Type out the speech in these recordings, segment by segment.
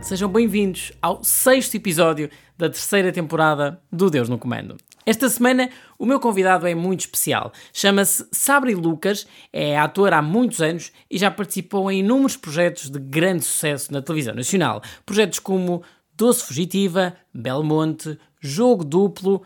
Sejam bem-vindos ao sexto episódio da terceira temporada do Deus no Comando. Esta semana o meu convidado é muito especial. Chama-se Sabri Lucas, é ator há muitos anos e já participou em inúmeros projetos de grande sucesso na televisão nacional. Projetos como Doce Fugitiva, Belmonte, Jogo Duplo,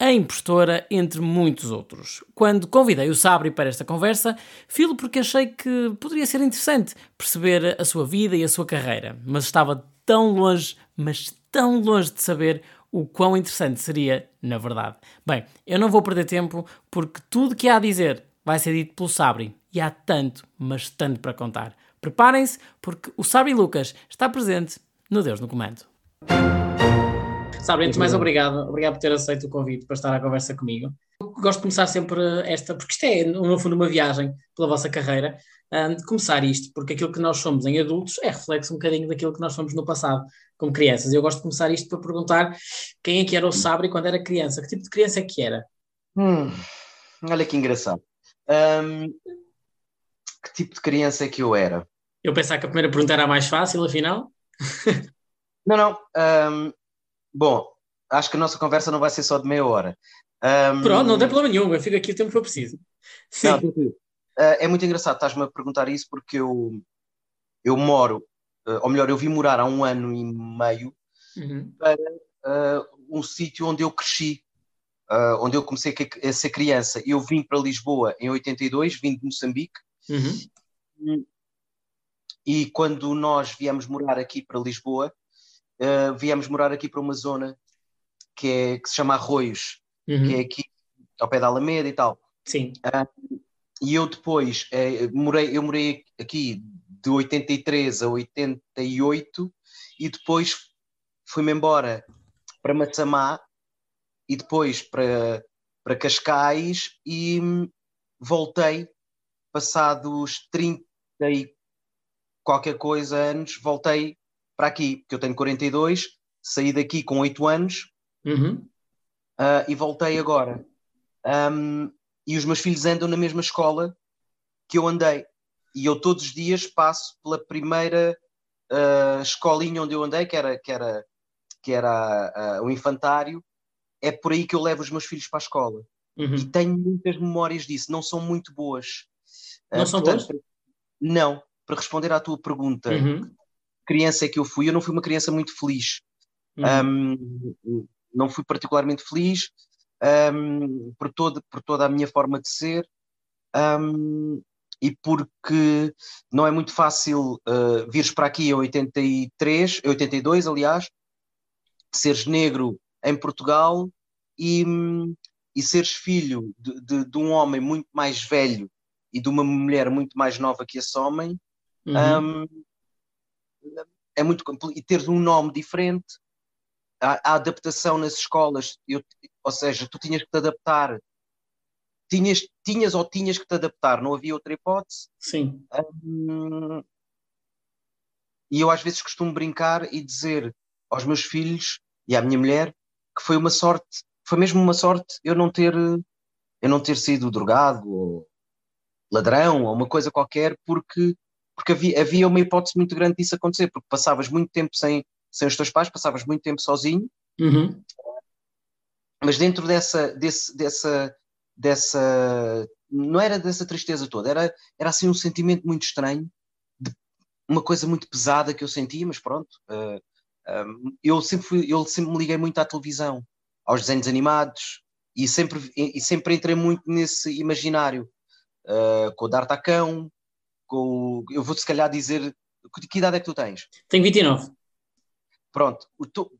A Impostora, entre muitos outros. Quando convidei o Sabri para esta conversa, filo porque achei que poderia ser interessante perceber a sua vida e a sua carreira, mas estava tão longe, mas tão longe de saber o quão interessante seria, na verdade. Bem, eu não vou perder tempo porque tudo que há a dizer vai ser dito pelo Sabri e há tanto, mas tanto para contar. Preparem-se porque o Sabri Lucas está presente no Deus no Comando. Sabri, antes de mais obrigado, obrigado por ter aceito o convite para estar à conversa comigo. Gosto de começar sempre esta, porque isto é, no fundo, uma viagem pela vossa carreira, um, de começar isto, porque aquilo que nós somos em adultos é reflexo um bocadinho daquilo que nós somos no passado, como crianças. Eu gosto de começar isto para perguntar quem é que era o Sabri quando era criança, que tipo de criança é que era? Hum, olha que engraçado. Um, que tipo de criança é que eu era? Eu pensava que a primeira pergunta era a mais fácil, afinal. não, não. Um, bom, acho que a nossa conversa não vai ser só de meia hora. Um, Pronto, não tem problema nenhum, eu fico aqui o tempo que eu preciso. Sim. Não, uh, é muito engraçado, estás-me a perguntar isso porque eu, eu moro, uh, ou melhor, eu vim morar há um ano e meio uhum. para uh, um sítio onde eu cresci, onde eu comecei a ser criança. Eu vim para Lisboa em 82, vim de Moçambique. Uhum. E quando nós viemos morar aqui para Lisboa, viemos morar aqui para uma zona que, é, que se chama Arroios, uhum. que é aqui ao pé da Alameda e tal. Sim. Uh, e eu depois uh, morei, eu morei aqui de 83 a 88 e depois fui-me embora para Massamá e depois para, para Cascais e voltei passados 30 e qualquer coisa anos, voltei para aqui, porque eu tenho 42, saí daqui com 8 anos uhum uh, e voltei agora. Um, e os meus filhos andam na mesma escola que eu andei. E eu todos os dias passo pela primeira uh, escolinha onde eu andei, que era, que era, que era uh, o infantário. É por aí que eu levo os meus filhos para a escola. Uhum. E tenho muitas memórias disso, não são muito boas. Não uh, são portanto, boas? Não. Para responder à tua pergunta, uhum. Criança que eu fui, eu não fui uma criança muito feliz. Uhum. Um, não fui particularmente feliz um, por, todo, por toda a minha forma de ser um, e porque não é muito fácil uh, vires para aqui em 83, 82, aliás, seres negro em Portugal e, e seres filho de, de, de, um homem muito mais velho e de uma mulher muito mais nova que esse homem. Uhum. Um, é muito e teres um nome diferente a, a adaptação nas escolas, eu, ou seja, tu tinhas que te adaptar, tinhas, tinhas ou tinhas que te adaptar, não havia outra hipótese. Sim. Um, e eu às vezes costumo brincar e dizer aos meus filhos e à minha mulher que foi uma sorte, foi mesmo uma sorte eu não ter eu não ter sido drogado ou ladrão ou uma coisa qualquer porque porque havia, havia uma hipótese muito grande disso acontecer porque passavas muito tempo sem sem os teus pais, passavas muito tempo sozinho, uhum. mas dentro dessa, desse, dessa, dessa, não era dessa tristeza toda, era, era assim um sentimento muito estranho, uma coisa muito pesada que eu sentia, mas pronto, uh, eu, sempre fui, eu sempre me liguei muito à televisão, aos desenhos animados, e sempre, e sempre entrei muito nesse imaginário, uh, com o D'Artacão, com eu vou se calhar dizer, que idade é que tu tens? Tenho 29. Pronto, o to,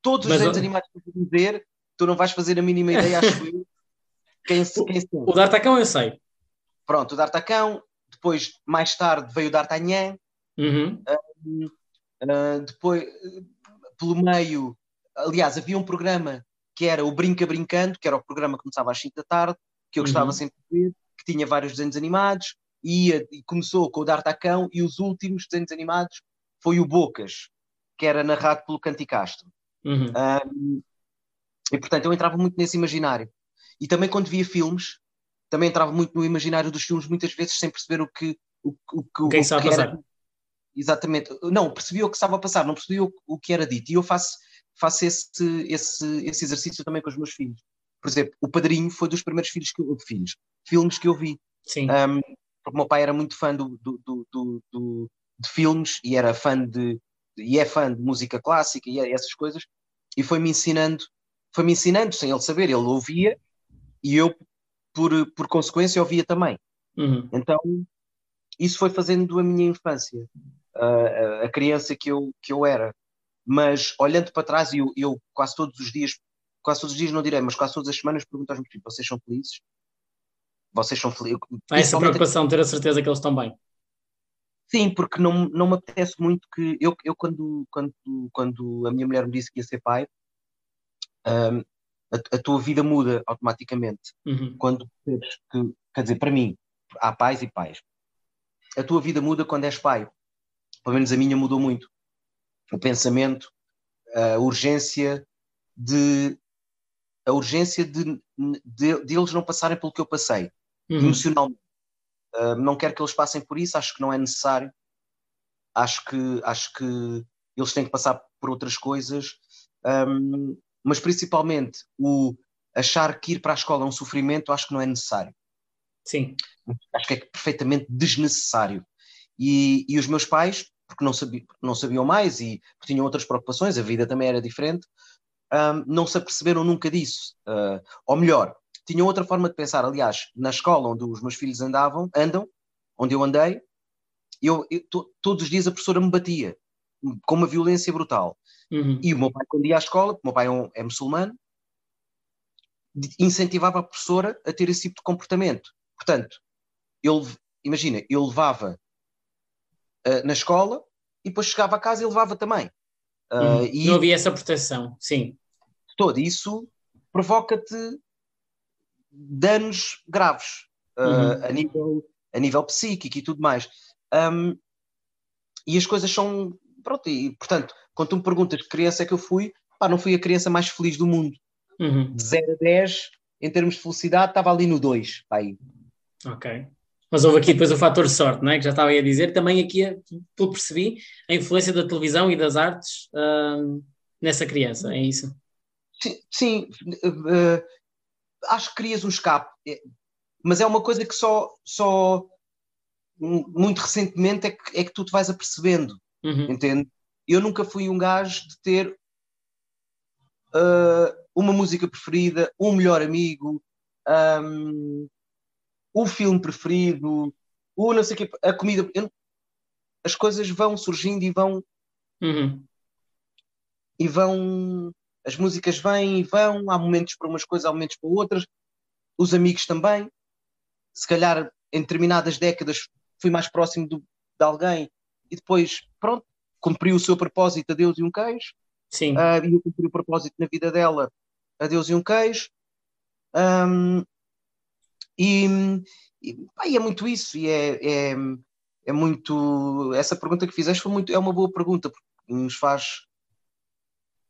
todos os desenhos animados que eu dizer, tu não vais fazer a mínima ideia, acho eu. Quem, quem o, o D'Artacão eu sei. Pronto, o D'Artacão, depois, mais tarde, veio o D'Artagnan. Uhum. Uh, uh, depois, pelo meio, aliás, havia um programa que era o Brinca Brincando, que era o programa que começava às 5 da tarde, que eu gostava uhum. sempre de ver, que tinha vários desenhos animados, ia, e começou com o D'Artacão, e os últimos desenhos animados foi o Bocas, que era narrado pelo Canticastro. Uhum. Um, e portanto eu entrava muito nesse imaginário. E também quando via filmes, também entrava muito no imaginário dos filmes, muitas vezes sem perceber o que o, o, o, Quem o que era. exatamente, não, percebi o que estava a passar, não percebi o, o que era dito, e eu faço, faço esse, esse, esse exercício também com os meus filhos. Por exemplo, o Padrinho foi dos primeiros filhos que eu, filhos, filmes que eu vi. Sim. Um, porque o meu pai era muito fã do, do, do, do, de filmes e era fã de e é fã de música clássica e essas coisas e foi-me ensinando foi-me ensinando sem ele saber, ele ouvia e eu por, por consequência ouvia também uhum. então isso foi fazendo a minha infância a, a criança que eu, que eu era mas olhando para trás eu, eu quase todos os dias quase todos os dias não direi, mas quase todas as semanas pergunto aos meus filhos, vocês são felizes? Vocês são felizes? Há essa preocupação, ter a certeza que eles estão bem. Sim, porque não, não me apetece muito que eu, eu quando, quando, quando a minha mulher me disse que ia ser pai, um, a, a, tua vida muda automaticamente. Uhum. Quando percebes que, quer dizer, para mim, há pais e pais. A tua vida muda quando és pai. Pelo menos a minha mudou muito. O pensamento, a urgência de a urgência de, de, de eles não passarem pelo que eu passei, uhum. emocionalmente. Uh, não quero que eles passem por isso, acho que não é necessário. Acho que, acho que eles têm que passar por outras coisas, um, mas principalmente o achar que ir para a escola é um sofrimento, acho que não é necessário. Sim. Acho que é perfeitamente desnecessário. E, e os meus pais, porque não, sabiam, não sabiam mais e tinham outras preocupações, a vida também era diferente, um, não se aperceberam nunca disso. Uh, ou melhor, tinham outra forma de pensar. Aliás, na escola onde os meus filhos andavam, andam, onde eu andei, eu, eu to, todos os dias a professora me batia com uma violência brutal. Uhum. E o meu pai, quando ia à escola, o meu pai é, um, é muçulmano, incentivava a professora a ter esse tipo de comportamento. Portanto, ele, imagina, eu levava uh, na escola e depois chegava a casa e levava também. Uh, e não havia essa proteção, sim. Todo isso provoca-te danos graves uh, uhum. a, nível, a nível psíquico e tudo mais. Um, e as coisas são. Pronto, e portanto, quando tu me perguntas que criança é que eu fui, pá, não fui a criança mais feliz do mundo. Uhum. De 0 a 10, em termos de felicidade, estava ali no 2. Ok. Mas houve aqui depois o fator sorte, não é? Que já estava aí a dizer. Também aqui, pelo percebi, a influência da televisão e das artes uh, nessa criança, é isso? Sim, sim uh, acho que crias um escape, é, mas é uma coisa que só, só muito recentemente é que, é que tu te vais apercebendo, uhum. entende? Eu nunca fui um gajo de ter uh, uma música preferida, um melhor amigo, um, o filme preferido, o não sei o quê, a comida. Eu, as coisas vão surgindo e vão. Uhum. E vão. As músicas vêm e vão, há momentos para umas coisas, há momentos para outras. Os amigos também. Se calhar em determinadas décadas fui mais próximo do, de alguém e depois, pronto, cumpriu o seu propósito a Deus e um queijo. Sim. Uh, e eu cumpri o propósito na vida dela a Deus e um queijo. Um, e, e, pá, e é muito isso, e é, é, é, muito. Essa pergunta que fizeste foi muito, é uma boa pergunta, porque nos faz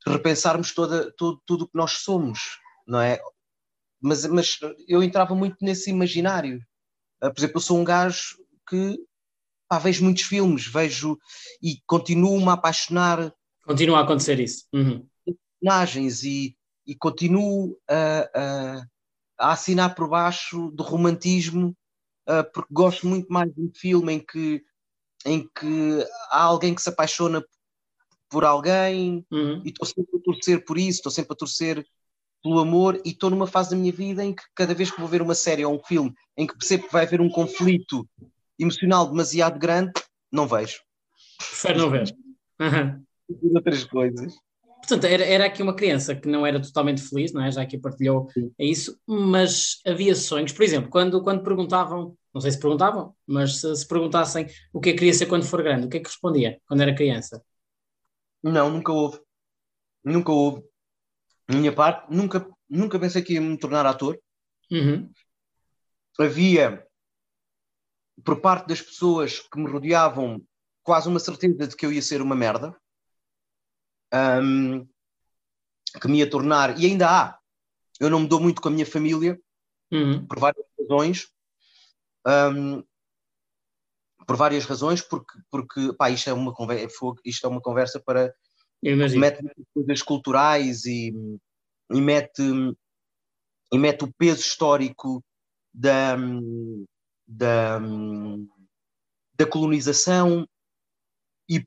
repensarmos toda, todo, tudo o que nós somos, não é? Mas, mas eu entrava muito nesse imaginário. Uh, por exemplo, eu sou um gajo que pá, vejo muitos filmes, vejo e continuo-me a apaixonar. Continua a acontecer isso. Uhum. Personagens e, e continuo a, a, a assinar por baixo do romantismo, uh, porque gosto muito mais de um filme em que, em que há alguém que se apaixona por alguém uhum. e estou sempre a torcer por isso, estou sempre a torcer pelo amor e estou numa fase da minha vida em que cada vez que vou ver uma série ou um filme em que percebo que vai haver um conflito emocional demasiado grande, não vejo. Prefere não ver. Uhum. Outras coisas. Portanto, era, era aqui uma criança que não era totalmente feliz, não é? Já que partilhou Sim. isso, mas havia sonhos. Por exemplo, quando, quando perguntavam, não sei se perguntavam, mas se, se perguntassem o que é que queria ser quando for grande, o que é que respondia quando era criança? Não, nunca houve. Nunca houve. minha parte, nunca, nunca pensei que ia me tornar ator. Uhum. Havia, por parte das pessoas que me rodeavam, quase uma certeza de que eu ia ser uma merda um, que me ia tornar, e ainda há, eu não me dou muito com a minha família, uhum. por várias razões, um, por várias razões, porque, porque pá, isto, é uma conversa, isto é uma conversa para. Mete coisas culturais e, e, mete, e mete o peso histórico da, da, da colonização e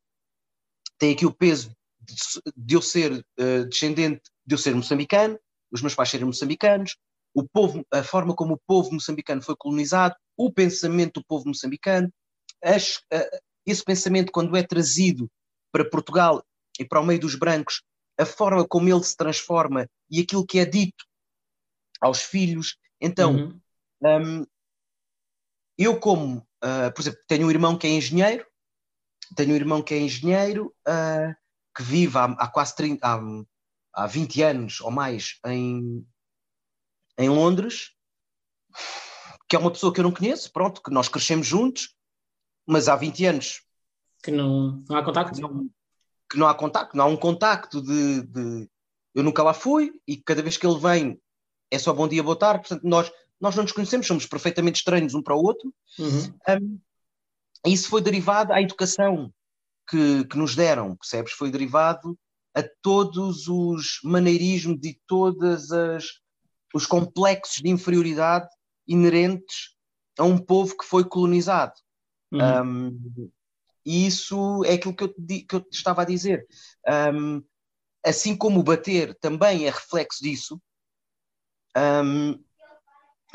tem aqui o peso de, de eu ser uh, descendente, de eu ser moçambicano, os meus pais serem moçambicanos, o povo, a forma como o povo moçambicano foi colonizado, o pensamento do povo moçambicano, as, esse pensamento quando é trazido para Portugal e para o meio dos brancos, a forma como ele se transforma e aquilo que é dito aos filhos. Então, uhum. um, eu como, uh, por exemplo, tenho um irmão que é engenheiro, tenho um irmão que é engenheiro, uh, que vive há, há quase 30, há, há 20 anos ou mais em, em Londres, que é uma pessoa que eu não conheço, pronto, que nós crescemos juntos, mas há 20 anos. Que não, não há contacto? Não, que não há contacto, não há um contacto de, de, Eu nunca lá fui e cada vez que ele vem é só bom dia, boa tarde, portanto nós, nós não nos conhecemos, somos perfeitamente estranhos um para o outro. Uhum. Um, isso foi derivado à educação que, que nos deram, percebes? Foi derivado a todos os maneirismos e todos os complexos de inferioridade inerentes a um povo que foi colonizado. Uhum. Um, e isso é aquilo que eu, te, que eu te estava a dizer. Um, assim como o bater também é reflexo disso, um,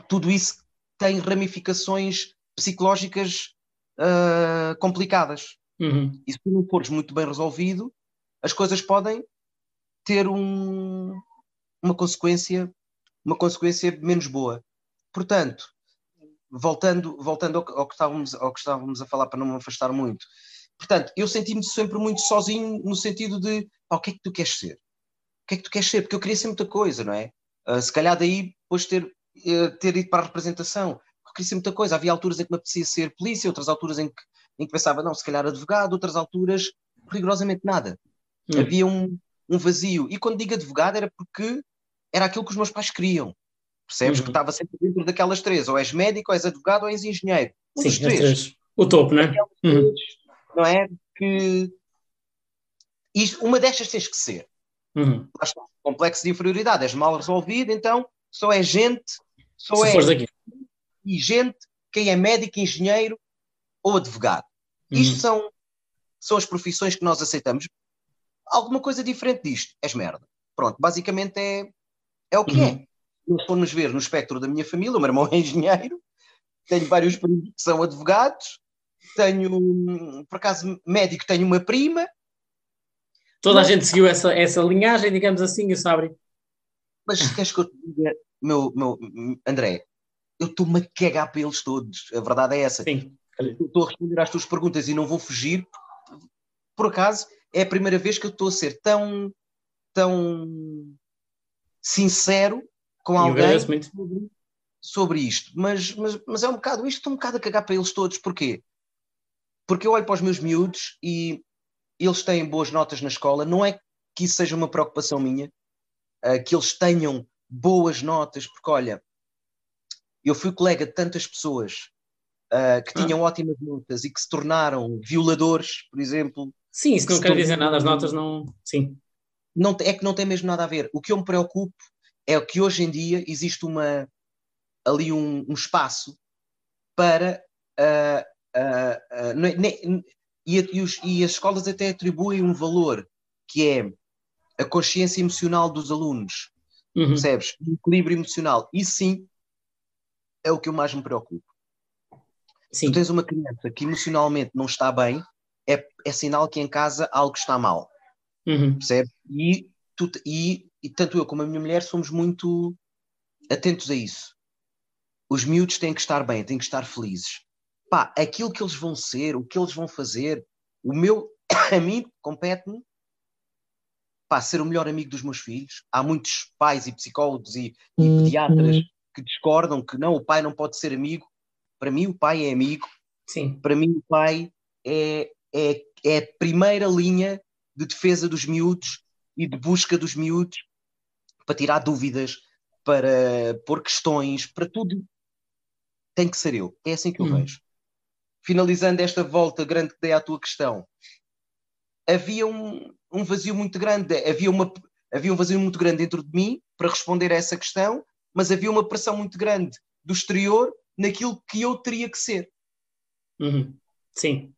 tudo isso tem ramificações psicológicas uh, complicadas. Uhum. E se tu não fores muito bem resolvido, as coisas podem ter um, uma consequência uma consequência menos boa. Portanto, voltando, voltando ao, ao, que estávamos, ao que estávamos a falar para não me afastar muito, portanto, eu senti-me sempre muito sozinho no sentido de o que é que tu queres ser? O que é que tu queres ser? Porque eu queria ser muita coisa, não é? Uh, se calhar daí depois ter, uh, ter ido para a representação. Eu queria ser muita coisa. Havia alturas em que me apetecia ser polícia, outras alturas em que, em que pensava, não, se calhar advogado, outras alturas rigorosamente nada. Hum. Havia um, um vazio. E quando digo advogado era porque era aquilo que os meus pais queriam. Percebes? Uhum. Que estava sempre dentro daquelas três: ou és médico, ou és advogado, ou és engenheiro. Um Sim, três. três. O topo, não é? Uhum. Não é? Que isto, uma destas tens que ser. Uhum. Complexo de inferioridade, és mal resolvido, então só é gente, só Se é daqui. e gente, quem é médico, engenheiro ou advogado. Uhum. Isto são, são as profissões que nós aceitamos. Alguma coisa diferente disto, és merda. Pronto, basicamente é, é o que uhum. é. Se formos ver no espectro da minha família, o meu irmão é engenheiro, tenho vários primos que são advogados, tenho, por acaso, médico, tenho uma prima. Toda mas... a gente seguiu essa, essa linhagem, digamos assim, o Sabri. Mas queres que eu te diga, meu, meu André, eu estou-me a cagar para eles todos, a verdade é essa. Sim. estou a responder às tuas perguntas e não vou fugir. Por acaso, é a primeira vez que eu estou a ser tão, tão sincero com alguém sobre, sobre, isto. Mas, mas, mas é um bocado isto, estou um bocado a cagar para eles todos. Porquê? Porque eu olho para os meus miúdos e eles têm boas notas na escola. Não é que isso seja uma preocupação minha, uh, que eles tenham boas notas, porque olha, eu fui colega de tantas pessoas uh, que tinham ah. ótimas notas e que se tornaram violadores, por exemplo. Sim, isso não quer dizer nada, as notas não. Sim. Não, é que não tem mesmo nada a ver. O que eu me preocupo é que hoje em dia existe uma, ali um, um espaço para. Uh, uh, uh, ne, e, e, os, e as escolas até atribuem um valor que é a consciência emocional dos alunos. Uhum. Percebes? O equilíbrio emocional. E sim, é o que eu mais me preocupo. Sim. Tu tens uma criança que emocionalmente não está bem, é, é sinal que em casa algo está mal. Uhum. Percebe? E, tu, e, e tanto eu como a minha mulher somos muito atentos a isso. Os miúdos têm que estar bem, têm que estar felizes. Pá, aquilo que eles vão ser, o que eles vão fazer, o meu, a mim compete-me pá, ser o melhor amigo dos meus filhos. Há muitos pais e psicólogos e, e uhum. pediatras que discordam que não, o pai não pode ser amigo. Para mim, o pai é amigo. Sim. Para mim, o pai é, é, é a primeira linha de defesa dos miúdos e de busca dos miúdos para tirar dúvidas, para pôr questões, para tudo. Tem que ser eu. É assim que eu hum. vejo. finalizando esta volta grande que dei à tua questão, havia um, um vazio muito grande, havia, uma, havia um vazio muito grande dentro de mim para responder a essa questão, mas havia uma pressão muito grande do exterior naquilo que eu teria que ser. Uhum. Sim.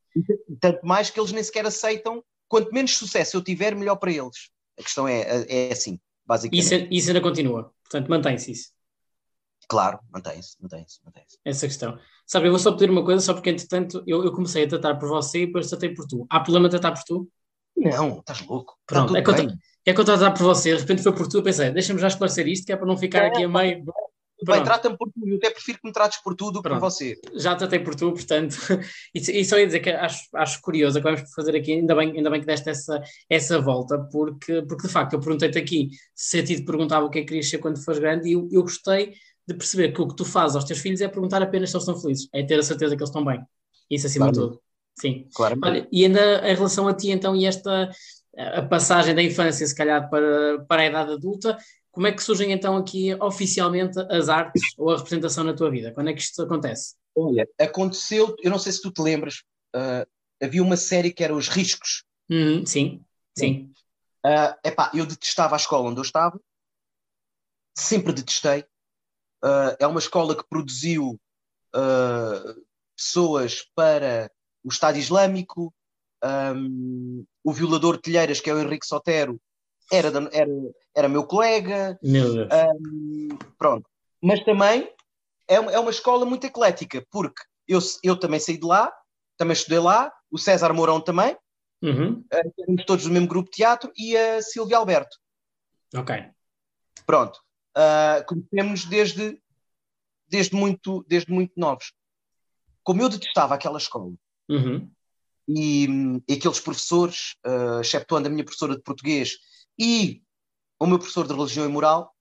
Tanto mais que eles nem sequer aceitam, quanto menos sucesso eu tiver, melhor para eles. A questão é, é assim, basicamente. Isso, isso ainda continua, portanto mantém-se isso. Claro, mantém-se, mantém-se, mantém-se. Essa questão. Sabe, eu vou só pedir uma coisa, só porque entretanto eu, eu comecei a tratar por você e depois tratei por tu. Há problema de tratar por tu? Não, estás louco. Pronto, é que, eu, é que eu tratar por você, de repente foi por tu, eu pensei, deixa-me já esclarecer isto, que é para não ficar é, aqui a meio. Bem, trata-me por tu, eu até prefiro que me trates por tu do que por você. Já tratei por tu, portanto, e, só ia dizer que acho, acho curioso, acabamos por fazer aqui, ainda bem, ainda bem que deste essa, essa volta, porque, porque de facto eu perguntei-te aqui se a ti te perguntava o que é que querias ser quando fores grande, e eu, eu gostei de perceber que o que tu fazes aos teus filhos é perguntar apenas se eles estão felizes, é ter a certeza que eles estão bem. Isso acima claro. de tudo. Sim. Claro. Olha, e ainda em relação a ti, então, e esta a passagem da infância, se calhar, para, para a idade adulta, como é que surgem então aqui oficialmente as artes ou a representação na tua vida? Quando é que isto acontece? Olha, aconteceu, eu não sei se tu te lembras, uh, havia uma série que era Os Riscos. Uhum, sim, sim. Uh, epá, eu detestava a escola onde eu estava, sempre detestei. Uh, é uma escola que produziu uh, pessoas para o Estado Islâmico, um, o violador de telheiras, que é o Henrique Sotero, era, era, era meu colega. Meu. Um, pronto. Mas também é uma, é uma escola muito eclética, porque eu, eu também saí de lá, também estudei lá, o César Mourão também, uhum. uh, todos do mesmo grupo de teatro, e a Silvia Alberto. Ok. Pronto. Uh, conhecemos desde, desde, muito, desde muito novos. Como eu detestava aquela escola, uhum. e, e, aqueles professores, uh, exceptuando a minha professora de português e o meu professor de religião e moral,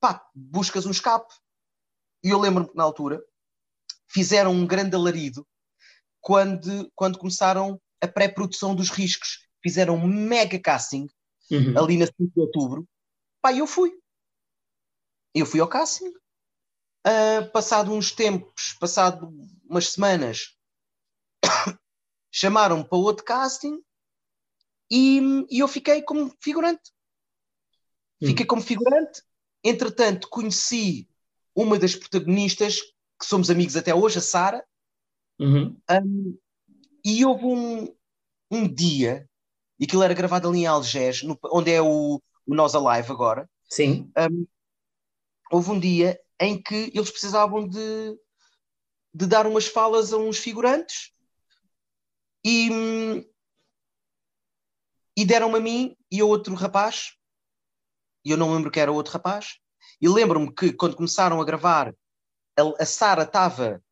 pá, buscas um escape. E eu lembro-me que na altura fizeram um grande alarido quando, quando começaram a pré-produção dos riscos. Fizeram um mega casting uhum. ali na 5 de outubro. Pá, eu fui. Eu fui ao casting. Uh, passado uns tempos, passado umas semanas, chamaram-me para outro casting e, e eu fiquei como figurante. Hum. Fiquei como figurante. Entretanto, conheci uma das protagonistas, que somos amigos até hoje, a Sara. Uhum. Um, e houve um, um dia, e aquilo era gravado ali em Algés, no, onde é o, o Nós Alive agora. Sim. Um, houve um dia em que eles precisavam de, de dar umas falas a uns figurantes e, e deram-me a mim e a outro rapaz, e eu não lembro que era outro rapaz, e lembro-me que quando começaram a gravar, a, a Sara estava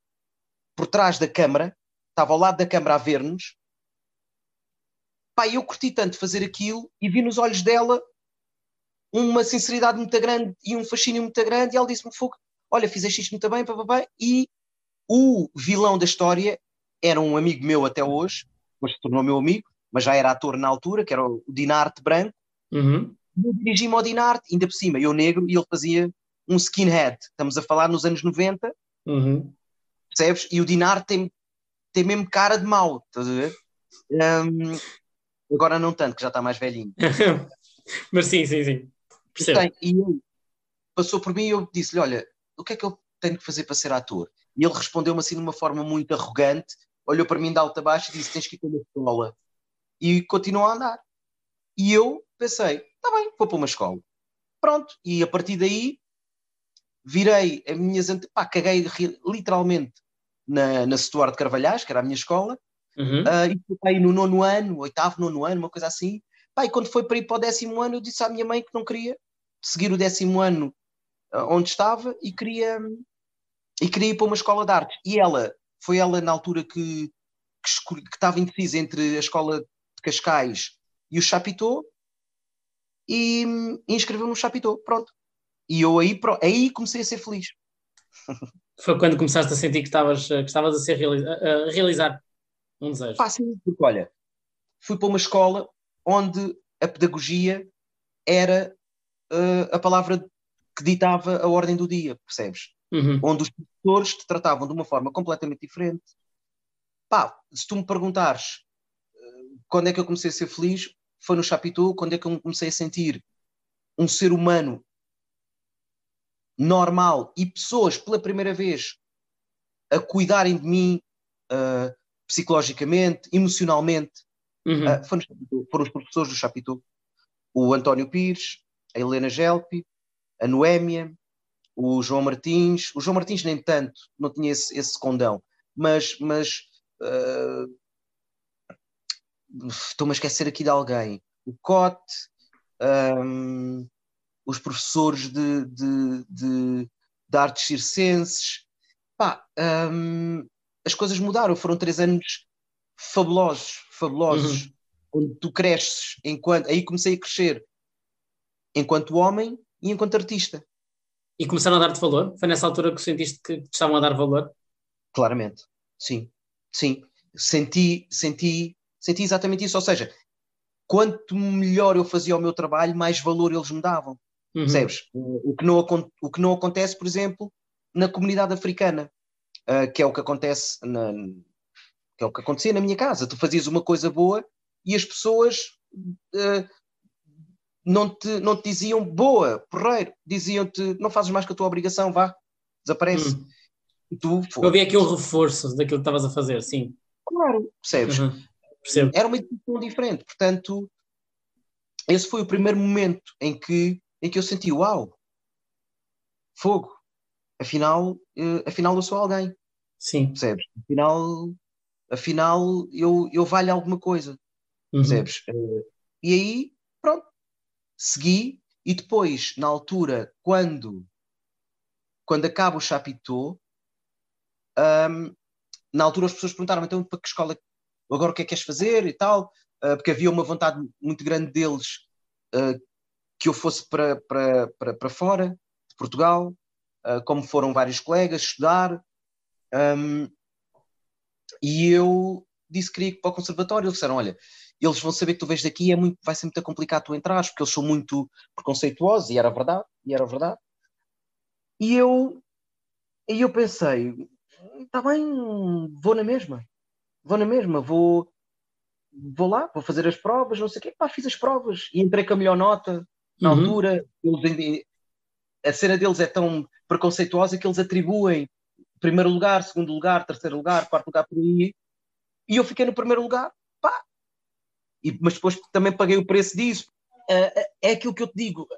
por trás da câmara, estava ao lado da câmara a ver-nos. Pá, eu curti tanto fazer aquilo e vi nos olhos dela uma sinceridade muito grande e um fascínio muito grande, e ela disse-me: Fogo, olha, fizeste isto muito bem, pá, pá, pá. e o vilão da história era um amigo meu até hoje, mas se tornou meu amigo, mas já era ator na altura, que era o Dinarte Branco. Uhum. Eu dirigi-me ao Dinarte, ainda por cima, eu negro, e ele fazia um skinhead. Estamos a falar nos anos 90, uhum. percebes? E o Dinarte tem, tem mesmo cara de mau, estás a ver? Um, agora não tanto, que já está mais velhinho. mas sim, sim, sim. Tem, e ele passou por mim e eu disse-lhe: Olha, o que é que eu tenho que fazer para ser ator? E ele respondeu-me assim de uma forma muito arrogante, olhou para mim de alto a baixo e disse: Tens que ir para uma escola. E continuou a andar. E eu pensei: Está bem, vou para uma escola. Pronto. E a partir daí virei as minhas. Pá, caguei literalmente na, na Stuart Carvalhais, que era a minha escola. Uhum. Uh, e fui no nono ano, oitavo, nono ano, uma coisa assim. Pá, e quando foi para ir para o décimo ano, eu disse à minha mãe que não queria seguir o décimo ano uh, onde estava e queria, e queria ir para uma escola de artes. E ela, foi ela na altura que, que, que estava indecisa entre a escola de Cascais e o Chapitou e, e inscreveu-me no Chapitou, pronto. E eu aí, aí comecei a ser feliz. Foi quando começaste a sentir que estavas, que estavas a, ser a realizar um desejo. Fácil, porque olha, fui para uma escola onde a pedagogia era uh, a palavra que ditava a ordem do dia, percebes? Uhum. Onde os professores te tratavam de uma forma completamente diferente. pá, se tu me perguntares quando é que eu comecei a ser feliz, foi no Chapitou, quando é que eu comecei a sentir um ser humano normal e pessoas pela primeira vez a cuidarem de mim uh, psicologicamente, emocionalmente. Uhum. Uh, foram, os professores do Chapitou. O António Pires, a Helena Gelpi, a Noémia, o João Martins. O João Martins nem tanto, não tinha esse, esse condão. Mas, mas uh, estou-me a esquecer aqui de alguém. O Cote, um, os professores de, de, de, de artes circenses. Pá, um, as coisas mudaram. Foram três anos fabulosos, fabulosos. Uhum. Onde tu cresces enquanto. Aí comecei a crescer enquanto homem e enquanto artista. E começaram a dar-te valor? Foi nessa altura que sentiste que te estavam a dar valor? Claramente, sim. Sim. Senti, senti, senti exatamente isso. Ou seja, quanto melhor eu fazia o meu trabalho, mais valor eles me davam. Uhum. Percebes? O que, não, o que não acontece, por exemplo, na comunidade africana, uh, que é o que acontece na, que é o que acontecia na minha casa. Tu fazias uma coisa boa e as pessoas uh, não, te, não te diziam boa, porreiro, diziam-te não fazes mais que a tua obrigação, vá, desaparece. Uhum. Tu, Eu havia aqui um reforço daquilo que estavas a fazer, sim. Claro, percebes? Uhum. Era uma educação diferente, portanto, esse foi o primeiro momento em que em que eu senti, uau, fogo, afinal, uh, afinal eu sou alguém. Sim. Percebes? Afinal, afinal eu, eu valho alguma coisa. Uhum. Percebes? Uh, e aí, pronto, segui e depois, na altura, quando, quando acaba o Chapitou, um, na altura as pessoas perguntaram então para que escola agora o que é que queres fazer e tal, uh, porque havia uma vontade muito grande deles uh, que eu fosse para, para, para, para fora de Portugal, uh, como foram vários colegas estudar. E eu disse que queria ir para o conservatório. Eles disseram: Olha, eles vão saber que tu vês daqui, é muito, vai ser muito complicado tu entrares, porque eles são muito preconceituosos, e era verdade, e era verdade. E eu, e eu pensei: Está bem, vou na mesma, vou na mesma, vou, vou lá, vou fazer as provas, não sei o quê. Pá, fiz as provas e entrei com a melhor nota, na uhum. altura, eles, a cena deles é tão preconceituosa que eles atribuem primeiro lugar, segundo lugar, terceiro lugar, quarto lugar por aí. E eu fiquei no primeiro lugar, pá. E, mas depois também paguei o preço disso. Uh, é aquilo que eu te digo.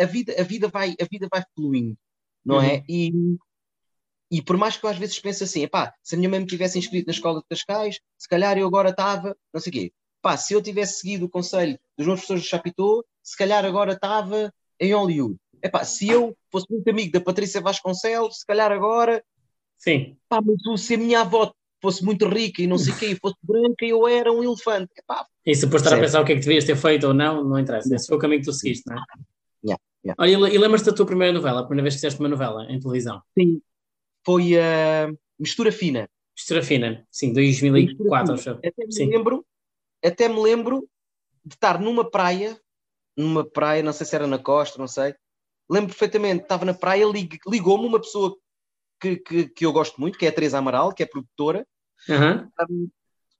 A vida, a vida, vai, a vida vai fluindo, não é? uhum. é? E, e por mais que eu às vezes pense assim, pá, se a minha mãe me tivesse inscrito na escola de Cascais, se calhar eu agora estava, não sei o quê. Pá, se eu tivesse seguido o conselho dos meus professores de Chapitou, se calhar agora estava em Hollywood. Epá, se eu fosse muito amigo da Patrícia Vasconcelos, se calhar agora. Sim. Pá, mas se a minha avó fosse muito rica e não sei o quê, fosse branca, eu era um elefante. Epá, e se depois estar a pensar o que é que devias ter feito ou não, não interessa. Esse foi o caminho que tu seguiste, não é? Yeah, yeah. Olha, e lembras-te da tua primeira novela, a primeira vez que fizeste uma novela em televisão? Sim, foi a uh, Mistura Fina. Mistura Fina, sim, 2004, acho. Até me sim. lembro, até me lembro de estar numa praia, numa praia, não sei se era na costa, não sei. Lembro perfeitamente, estava na praia, ligou-me uma pessoa que, que, que, eu gosto muito, que é a Teresa Amaral, que é produtora. Uhum. Um,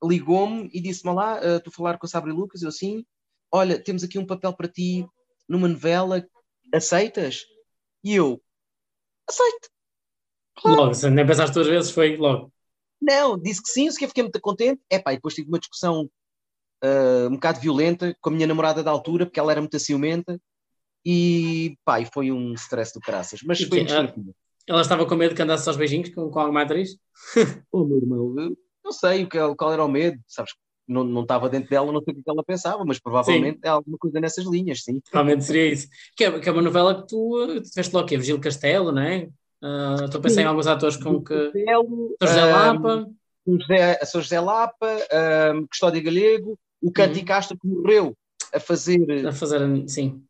ligou-me e disse-me lá, uh, estou a falar com a Sabri Lucas, eu assim, olha, temos aqui um papel para ti numa novela, aceitas? E eu, aceito. Logo, nem pensaste duas vezes, foi logo. Não, disse que sim, eu fiquei muito contente. É e depois tive uma discussão uh, um bocado violenta com a minha namorada da altura, porque ela era muito ciumenta, e pá, e foi um stress do caraças. Mas foi ela, ela estava com medo que andasse aos beijinhos com, com alguma atriz? oh, meu irmão, eu não sei o que, qual era o medo, sabes? Não, não estava dentro dela, não sei o que ela pensava, mas provavelmente sim. é alguma coisa nessas linhas, sim. Provavelmente seria isso. Que é, que é uma novela que tu, tu tiveste logo, que é Vigil Castelo, não é? Uh, estou a pensar sim. em alguns atores com que. São José Lapa. Um, José, São José Lapa, um, Custódio Galego, o Canti uhum. Castro que morreu a fazer. A fazer, sim.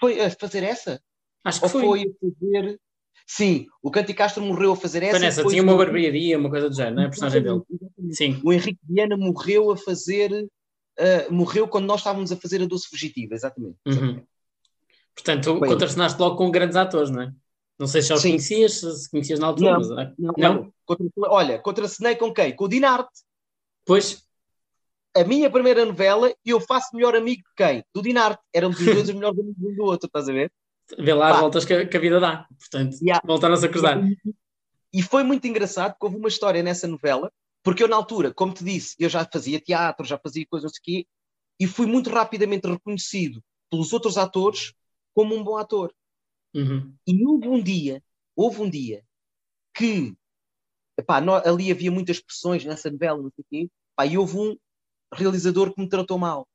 Foi a fazer essa? Acho que Ou foi. foi a fazer. Sim, o Canti Castro morreu a fazer essa. Foi nessa, tinha uma barbearia, uma coisa do género, não é? A personagem dele. Sim. O Henrique Viana morreu a fazer. Uh, morreu quando nós estávamos a fazer a Doce Fugitiva, exatamente. exatamente. Uhum. Portanto, contracenaste logo com grandes atores, não é? Não sei se já os Sim. conhecias, se conhecias na altura. Não, mas... É- não, não? Contra, olha, contracenei com quem? Com o Dinarte. Pois. A minha primeira novela, eu faço melhor amigo de quem? Do Dinarte. Éramos os dois os melhores amigos um do outro, estás a ver? Vê lá as voltas que, que, a vida dá. Portanto, yeah. voltaram-se a cruzar. E foi muito engraçado porque houve uma história nessa novela, porque eu na altura, como te disse, eu já fazia teatro, já fazia coisas aqui, e fui muito rapidamente reconhecido pelos outros atores como um bom ator. Uhum. E houve um dia, houve um dia que epá, ali havia muitas pressões nessa novela, não sei o quê, epá, e houve um realizador que me tratou mal.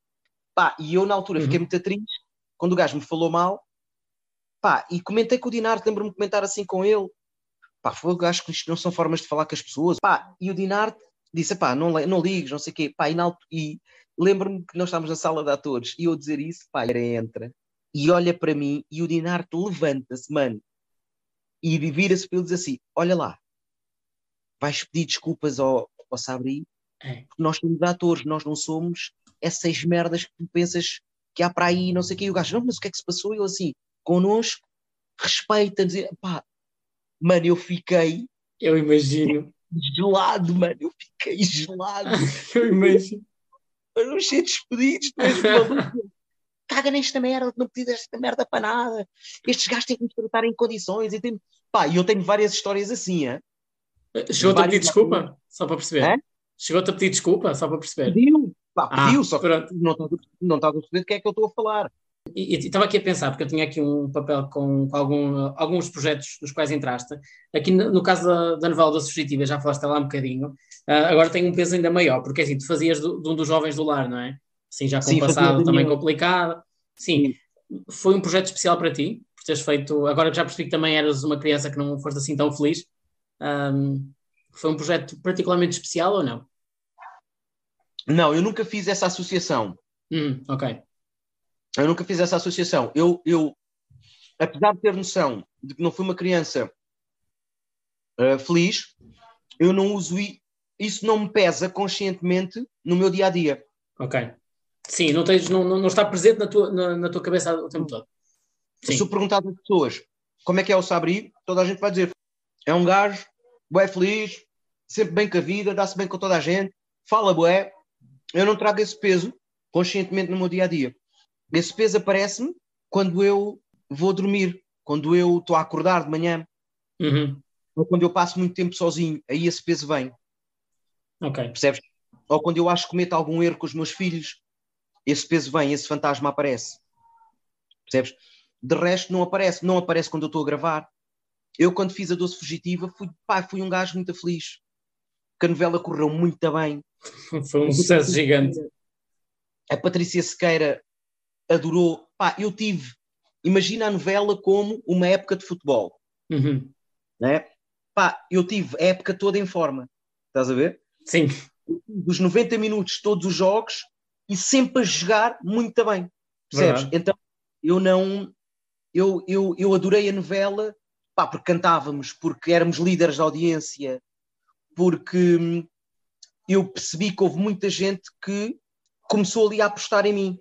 Pá, e eu na altura uhum. fiquei muito triste quando o gajo me falou mal, pá, e comentei com o Dinarte, lembro-me de comentar assim com ele, pá, foi, acho que isto não são formas de falar com as pessoas, pá, e o Dinarte disse, pá, não, não ligues, não sei o quê, pá, e, e lembro-me que nós estávamos na sala de atores, e eu dizer isso, pá, era entra, e olha para mim, e o Dinarte levanta-se, mano, e vira-se para ele dizer assim: Olha lá, vais pedir desculpas ao, ao Sabri, é. porque nós somos atores, nós não somos essas merdas que tu pensas que há para aí, não sei o que. E o gajo, não, mas o que é que se passou? E ele assim, connosco, respeita, dizer, pá, mano, eu fiquei. Eu imagino. Gelado, mano, eu fiquei gelado. eu imagino. Para ser despedidos, tu és maluco caga nesta merda, não pedi esta merda para nada. Estes gajos têm que me tratar em condições. E tem... Pá, eu tenho várias histórias assim, é? Chegou-te a pedir desculpa? Só para perceber. É? Chegou-te a pedir desculpa? Só para perceber. Pediu, pá, pediu, ah, só que não estás, não estás a perceber do que é que eu estou a falar. E, estava aqui a pensar, porque eu tinha aqui um papel com, com algum, alguns projetos nos quais entraste. Aqui no, no caso da, da novela da Subjetiva, já falaste lá um bocadinho. Uh, agora tem um peso ainda maior, porque assim, tu fazias do, de um dos jovens do lar, não é? Assim, já com Sim, um passado também complicado. Sim, foi um projeto especial para ti, por teres feito. Agora que já percebi que também eras uma criança que não foste assim tão feliz. Um, foi um projeto particularmente especial ou não? Não, eu nunca fiz essa associação. Hum, ok. Eu nunca fiz essa associação. Eu, eu, apesar de ter noção de que não fui uma criança uh, feliz, eu não uso isso não me pesa conscientemente no meu dia a dia. Ok. Sim, não, tens, não, não está presente na tua, na, na tua cabeça o tempo todo. Sim. Se eu perguntar às pessoas como é que é o Sabri, toda a gente vai dizer é um gajo, bué feliz, sempre bem com a vida, dá-se bem com toda a gente, fala bué. Eu não trago esse peso conscientemente no meu dia a dia. Esse peso aparece-me quando eu vou dormir, quando eu estou a acordar de manhã, uhum. ou quando eu passo muito tempo sozinho, aí esse peso vem. Ok. Percebes? Ou quando eu acho que cometo algum erro com os meus filhos, esse peso vem, esse fantasma aparece. Percebes? De resto, não aparece. Não aparece quando eu estou a gravar. Eu, quando fiz a Doce Fugitiva, fui, pá, fui um gajo muito feliz. Porque a novela correu muito bem. Foi um sucesso gigante. A Patrícia Sequeira adorou. Pá, eu tive. Imagina a novela como uma época de futebol. Uhum. Né? Pá, eu tive a época toda em forma. Estás a ver? Sim. Dos 90 minutos, todos os jogos, e sempre a jogar muito bem. Percebes? Verdade. Então eu não. Eu, eu, eu adorei a novela pá, porque cantávamos, porque éramos líderes de audiência, porque hum, eu percebi que houve muita gente que começou ali a apostar em mim.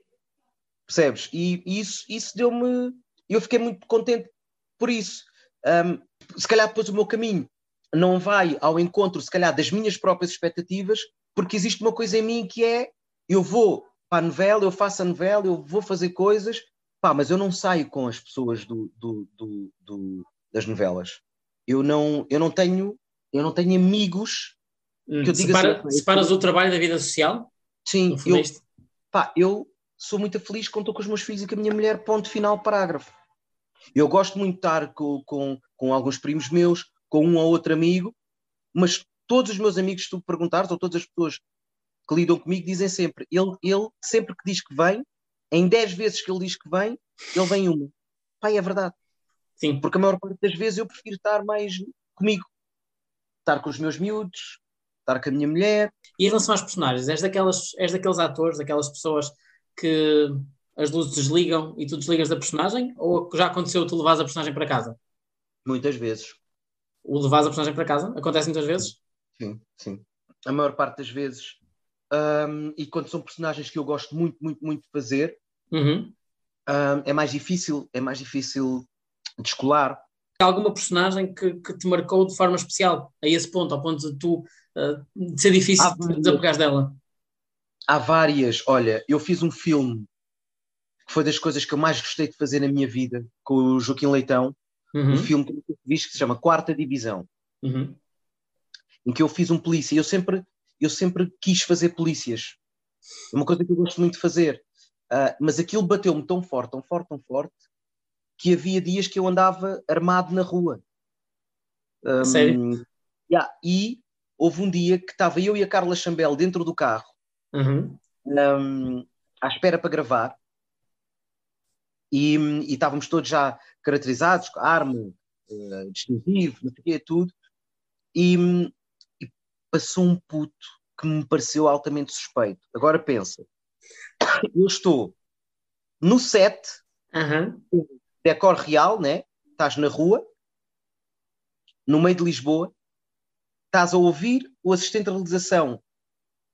Percebes? E, e isso, isso deu-me. Eu fiquei muito contente por isso. Um, se calhar depois o meu caminho não vai ao encontro, se calhar, das minhas próprias expectativas, porque existe uma coisa em mim que é eu vou para a novela, eu faço a novela, eu vou fazer coisas, pá, mas eu não saio com as pessoas do, do, do, do das novelas. Eu não, eu não tenho, eu não tenho amigos hum, que eu diga Separa, assim, Separas o trabalho da vida social? Sim, eu, pá, eu sou muito feliz quando estou com os meus filhos e com a minha mulher, ponto final, parágrafo. Eu gosto muito de estar com, com, com alguns primos meus, com um ou outro amigo, mas todos os meus amigos, se tu perguntares, ou todas as pessoas que lidam comigo dizem sempre, ele, ele sempre que diz que vem, em 10 vezes que ele diz que vem, ele vem uma. Pai, é verdade. Sim. Porque a maior parte das vezes eu prefiro estar mais comigo. Estar com os meus miúdos, estar com a minha mulher. E em relação aos personagens, és, daquelas, és daqueles atores, daquelas pessoas que as luzes desligam e tu desligas da personagem? Ou já aconteceu tu levares a personagem para casa? Muitas vezes. O levares a personagem para casa? Acontece muitas vezes? Sim, sim. A maior parte das vezes um, e quando são personagens que eu gosto muito, muito, muito de fazer, uhum. um, é mais difícil, é mais difícil descolar. alguma personagem que, que te marcou de forma especial a esse ponto, ao ponto de tu uh, de ser difícil Ah, de desapegar dela? Há várias. Olha, eu fiz um filme que foi das coisas que eu mais gostei de fazer na minha vida com o Joaquim Leitão. Uhum, Um filme que eu fiz que se chama Quarta Divisão, uhum. em que eu fiz um polícia. Eu sempre, eu sempre quis fazer polícias. É uma coisa que eu gosto muito de fazer. Ah, mas aquilo bateu-me tão forte, tão forte, tão forte, que havia dias que eu andava armado na rua. Um, Sério? yeah, e houve um dia que estava eu e a Carla Chambel dentro do carro, Uhum. um, à espera para gravar, e, e estávamos todos já caracterizados, com arma, eh, distintivo, não sei o quê, tudo, e passou um puto que me pareceu altamente suspeito. Agora pensa, eu estou no set, Uhum. decor real, né? Estás na rua, no meio de Lisboa, estás a ouvir o assistente de realização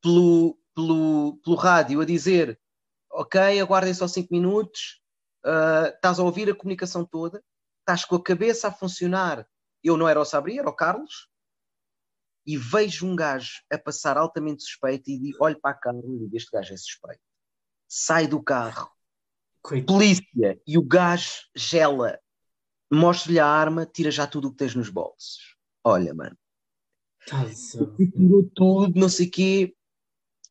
pelo, pelo, pelo rádio a dizer ok, aguardem só 5 minutos, ah, estás a ouvir a comunicação toda, estás com a cabeça a funcionar. Eu não era o Sabri, era o Carlos, e vejo um gajo a passar altamente suspeito e digo, olho para a câmera e digo, este gajo é suspeito. Sai do carro, Coitado. polícia, e o gajo gela, mostra-lhe a arma, tira já tudo o que tens nos bolsos. Olha, mano, tirou tudo, não sei o quê.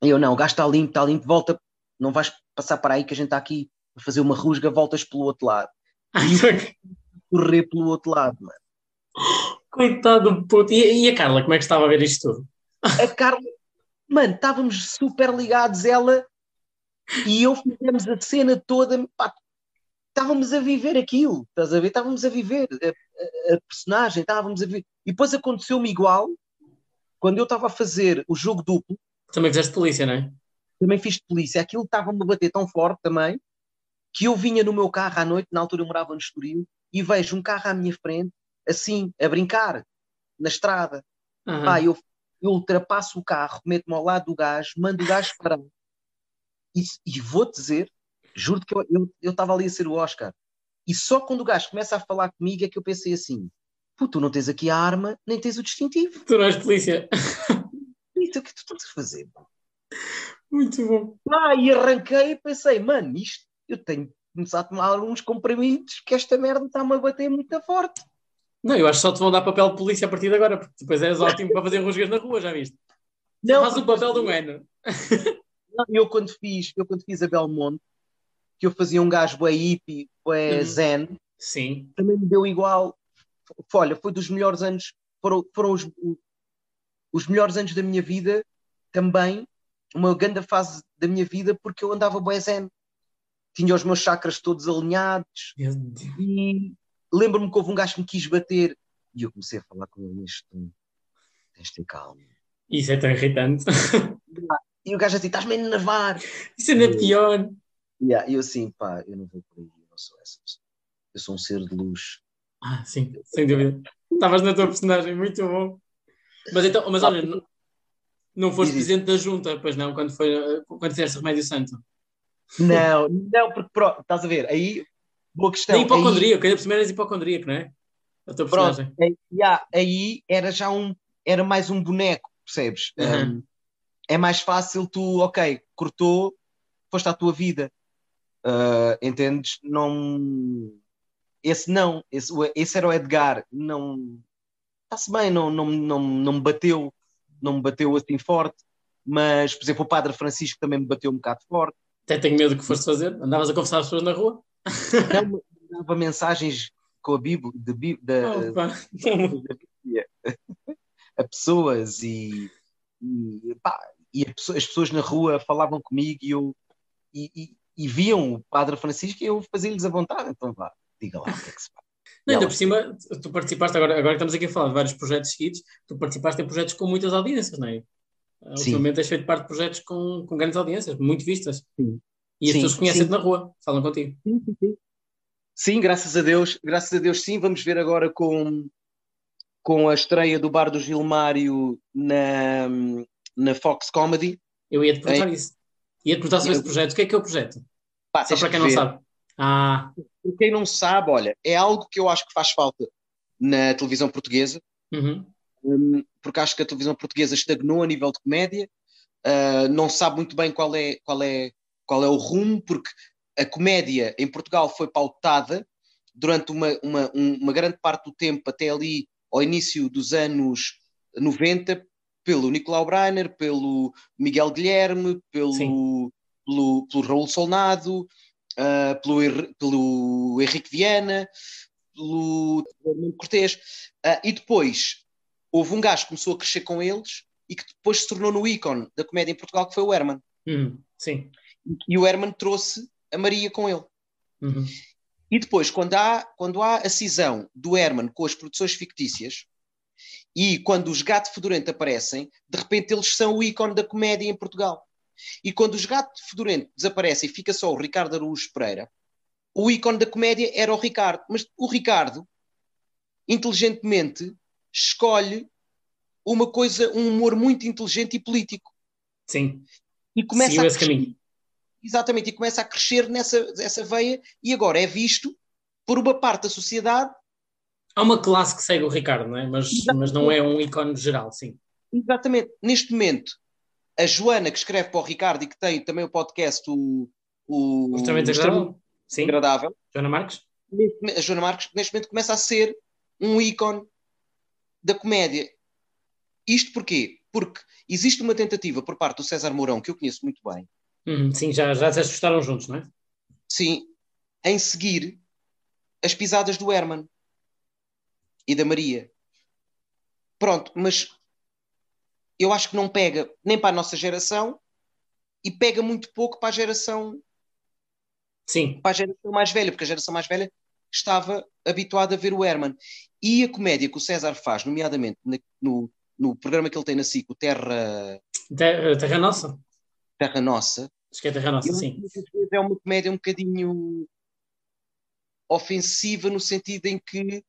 Eu, não, o gajo está limpo, está limpo, volta, não vais passar para aí que a gente está aqui a fazer uma rusga, voltas pelo outro lado. Correr pelo outro lado, mano. Coitado do puto. E, e a Carla, como é que estava a ver isto tudo? A Carla, mano, estávamos super ligados, ela e eu fizemos a cena toda, pá, estávamos a viver aquilo, estás a ver? Estávamos a viver a, a- a personagem, estávamos a viver. E depois aconteceu-me igual quando eu estava a fazer o jogo duplo, Também fizeste polícia, não é? também fiz de polícia, aquilo estava-me a bater tão forte também que eu vinha no meu carro à noite, na altura eu morava no Estoril, e vejo um carro à minha frente, assim, a brincar, na estrada. Uhum. Pá, eu, eu ultrapasso o carro, meto-me ao lado do gajo, mando o gajo parar. E, e vou-te dizer, juro que eu estava ali a ser o Oscar. E só quando o gajo começa a falar comigo é que eu pensei assim: tu não tens aqui a arma, nem tens o distintivo. Tu não és polícia. Isso, o que tu estás a fazer? Muito bom. Ah, e arranquei e pensei: Mano, isto, eu tenho começar a tomar alguns comprimidos, que esta merda está-me a bater muito forte. Não, eu acho que só te vão dar papel de polícia a partir de agora, porque depois és ótimo para fazer rusgas na rua, já viste? Não, Faz o papel de um ano. Não, eu quando fiz, eu quando fiz a Belmonte, que eu fazia um gajo bué hippie, bué Uhum. zen, Sim. também me deu igual. Olha, foi dos melhores anos, foram, foram os, os melhores anos da minha vida, também, uma grande fase da minha vida, porque eu andava bué zen. Tinha os meus chakras todos alinhados, Meu Deus. e lembro-me que houve um gajo que me quis bater, e eu comecei a falar com ele neste tom. Tens de ter calma. Isso é tão irritante. E o gajo assim, estás-me a enervar. Isso ainda é pior. Yeah, E eu assim, pá, eu não vou por aí, eu não sou essa pessoa. Eu sou um ser de luz. Ah, sim, sem dúvida. Estavas na tua personagem, muito bom. Mas então, mas olha, não, não foste presidente da junta, pois não, quando foi quando fizeste Remédio Santo. Não, não, porque pronto, estás a ver, aí, boa questão. Aí, hipocondríaco, ainda por cima eras hipocondríaco, não é? A tua pronto, personagem. aí, yeah, aí era já um, era mais um boneco, percebes? Uhum. Um, é mais fácil tu, ok, cortou, foste à tua vida. Uh, entendes? Não. Esse não, esse, esse era o Edgar, não. Está-se bem, não, não, não, não me bateu, não me bateu assim forte, mas, por exemplo, o Padre Francisco também me bateu um bocado forte. Até tenho medo do que foste fazer. Andavas a conversar as pessoas na rua? Não, mandava mensagens com a Bíblia, de, da, Opa. da Bíblia a pessoas e, e, pá, e pessoa- as pessoas na rua falavam comigo e, eu, e, e- e viam o Padre Francisco e eu fazia-lhes a vontade. Então vá, diga lá o que é que se faz. Não, ainda por cima, tu participaste, agora, agora estamos aqui a falar de vários projetos seguidos, tu participaste em projetos com muitas audiências, não é? Sim. Ultimamente tens feito parte de projetos com, com grandes audiências, muito vistas. Sim. E as Sim, pessoas conhecem-te na rua, falam contigo. Sim, sim, sim. Sim, graças a Deus, graças a Deus sim. Vamos ver agora com, com a estreia do Bar do Gilmário na, na Fox Comedy. Eu ia-te perguntar isso. Ia-te perguntar sobre Eu- esse projeto. O que é que é o projeto? Pá, Só para que quem não ver. sabe. Ah, Para quem não sabe, olha, é algo que eu acho que faz falta na televisão portuguesa, Uhum. um, porque acho que a televisão portuguesa estagnou a nível de comédia, uh, não sabe muito bem qual é, qual, é, qual é o rumo, porque a comédia em Portugal foi pautada durante uma, uma, uma grande parte do tempo, até ali ao início dos anos 90, pelo Nicolau Breiner, pelo Miguel Guilherme, pelo, pelo, pelo Raul Solnado, uh, pelo, pelo Henrique Viana, pelo Fernando Cortês. Uh, e depois houve um gajo que começou a crescer com eles e que depois se tornou no ícone da comédia em Portugal, que foi o Herman. Uhum. Sim. E o Herman trouxe a Maria com ele. Uhum. E depois, quando há, quando há a cisão do Herman com as produções fictícias, e quando os Gato Fedorento aparecem, de repente eles são o ícone da comédia em Portugal. E quando os Gato Fedorento desaparecem e fica só o Ricardo Araújo Pereira, o ícone da comédia era o Ricardo. Mas o Ricardo, inteligentemente, escolhe uma coisa, um humor muito inteligente e político. Sim. E começa Seguiu a esse caminho. Exatamente, e começa a crescer nessa essa veia e agora é visto por uma parte da sociedade Há uma classe que segue o Ricardo, não é? Mas, Exatamente. mas não é um ícone geral, sim. Exatamente. Neste momento, a Joana, que escreve para o Ricardo e que tem também o podcast, o, o, O extremamente agradável. Sim. agradável, Joana Marques? a Joana Marques, neste momento, começa a ser um ícone da comédia. Isto porquê? Porque existe uma tentativa por parte do César Mourão, que eu conheço muito bem, Uhum, sim, já, já se assustaram juntos, não é? sim, em seguir as pisadas do Herman e da Maria. Pronto, mas eu acho que não pega nem para a nossa geração e pega muito pouco para a geração Sim. para a geração mais velha, porque a geração mais velha estava habituada a ver o Herman. E a comédia que o César faz, nomeadamente no, no programa que ele tem na SIC, o Terra, Terra Nossa? Terra Nossa, Acho que é Terra Nossa, sim. é uma comédia um bocadinho ofensiva no sentido em que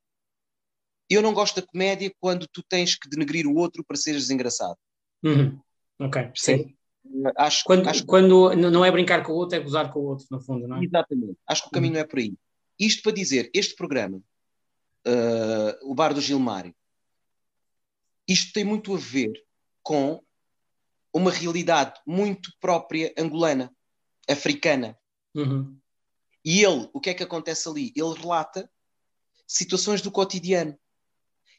eu não gosto da comédia quando tu tens que denegrir o outro para seres engraçado. Uhum. Ok, sim. Acho, Quando, acho quando n- não é brincar com o outro, é gozar com o outro, no fundo, não é? Exatamente. Acho que o caminho é por aí. Isto para dizer, este programa, uh, o Bar do Gilmário, isto tem muito a ver com uma realidade muito própria angolana, africana. Uhum. E ele, o que é que acontece ali? Ele relata situações do cotidiano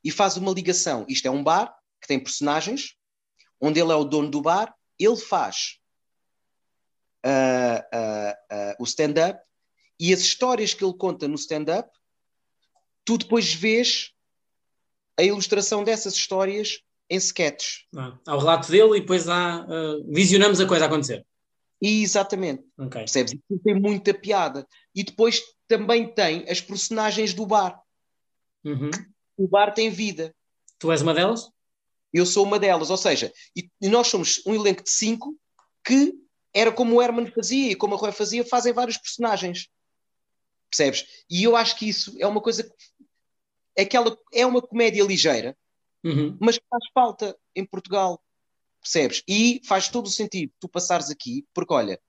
e faz uma ligação. Isto é um bar que tem personagens, onde ele é o dono do bar, ele faz ah, ah, ah, o stand-up e as histórias que ele conta no stand-up, tu depois vês a ilustração dessas histórias em sketches. Ah, há o relato dele e depois há, ah, visionamos a coisa a acontecer. E exatamente, Ok. percebes? Isso tem muita piada. E depois também tem as personagens do bar. Uhum. O bar tem vida. Tu és uma delas? Eu sou uma delas, ou seja, e, e nós somos um elenco de cinco que era como o Herman fazia e como a Roy fazia, fazem vários personagens. Percebes? E eu acho que isso é uma coisa que aquela, é uma comédia ligeira, Uhum. mas que faz falta em Portugal. Percebes? E faz todo o sentido tu passares aqui, porque olha,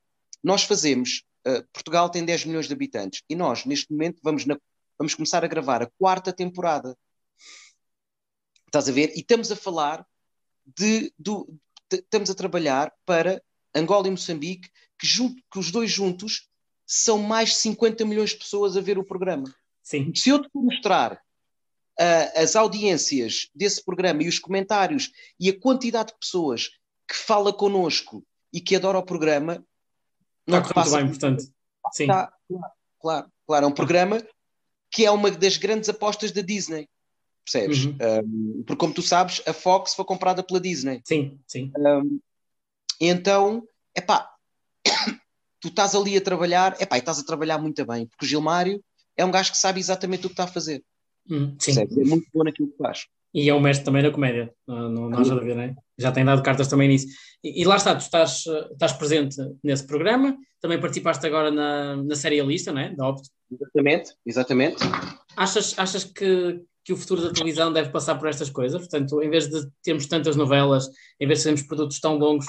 nós fazemos, uh, Portugal tem 10 milhões de habitantes e nós, neste momento, vamos, na, vamos começar a gravar a quarta temporada. Estás a ver? E estamos a falar de. do- de- estamos a trabalhar para Angola e Moçambique, que, junto, que os dois juntos são mais de 50 milhões de pessoas a ver o programa. Sim. Se eu te mostrar ah, as audiências desse programa e os comentários e a quantidade de pessoas que fala connosco e que adora o programa, não Está passa. bem, portanto. Sim. Tá, claro, claro, claro, é um programa que é uma das grandes apostas da Disney. Percebes? Uhum. Um, porque, como tu sabes, a Fox foi comprada pela Disney. Sim, sim. Um, então, epá, tu estás ali a trabalhar, epá, e estás a trabalhar muito bem, porque o Gilmário é um gajo que sabe exatamente o que está a fazer. Uhum, sim. Percebes? É muito bom naquilo que faz. E é um mestre também na comédia, não, não, não a ver, não é? Já tem dado cartas também nisso. E, e lá está, tu estás, eh, estás presente nesse programa, também participaste agora na, na série A Lista, não é? Da Opto. Exatamente, exatamente. Achas, achas que, que o futuro da televisão deve passar por estas coisas? Portanto, em vez de termos tantas novelas, em vez de termos produtos tão longos,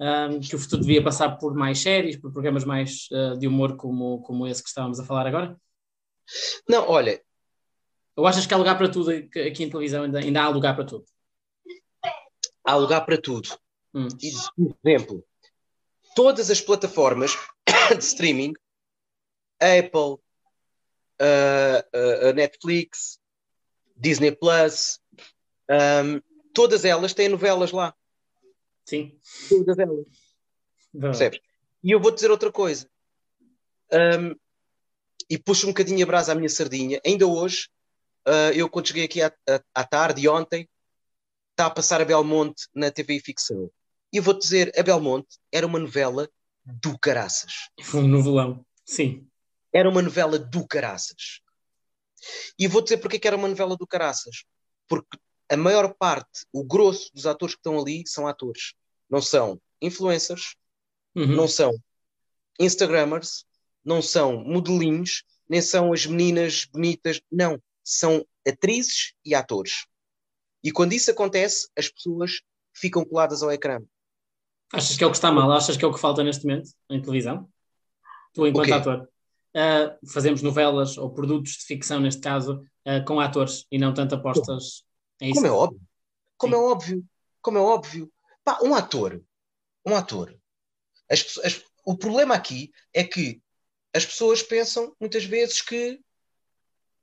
ahm, que o futuro devia passar por mais séries, por programas mais ah, de humor como, como esse que estávamos a falar agora? Não, olha, Ou achas que há lugar para tudo aqui em televisão? Ainda, ainda há lugar para tudo? Há lugar para tudo. Hum. E, por exemplo, todas as plataformas de streaming, Apple, uh, uh, Netflix, Disney Plus, um, todas elas têm novelas lá. Sim. Todas elas. Percebes? E eu vou dizer outra coisa. Um, e puxo um bocadinho a brasa à minha sardinha. Ainda hoje, uh, eu quando cheguei aqui à, à, tarde, ontem, está a passar a Belmonte na TV Ficção. E eu vou-te dizer, a Belmonte era uma novela do caraças. Um novelão, sim. Era uma novela do caraças. E vou dizer porque que era uma novela do caraças. Porque a maior parte, o grosso dos atores que estão ali são atores. Não são influencers, Uhum. não são Instagrammers, não são modelinhos, nem são as meninas bonitas. Não. São atrizes e atores. E quando isso acontece, as pessoas ficam coladas ao ecrã. Achas que é o que está mal? Achas que é o que falta neste momento em televisão? Tu, enquanto ator. Ah, fazemos novelas ou produtos de ficção, neste caso, ah, com atores e não tanto apostas em isso. Como é óbvio. Como Sim. é óbvio. Como é óbvio. Pá, um ator. Um ator. As as- o problema aqui é que as pessoas pensam muitas vezes que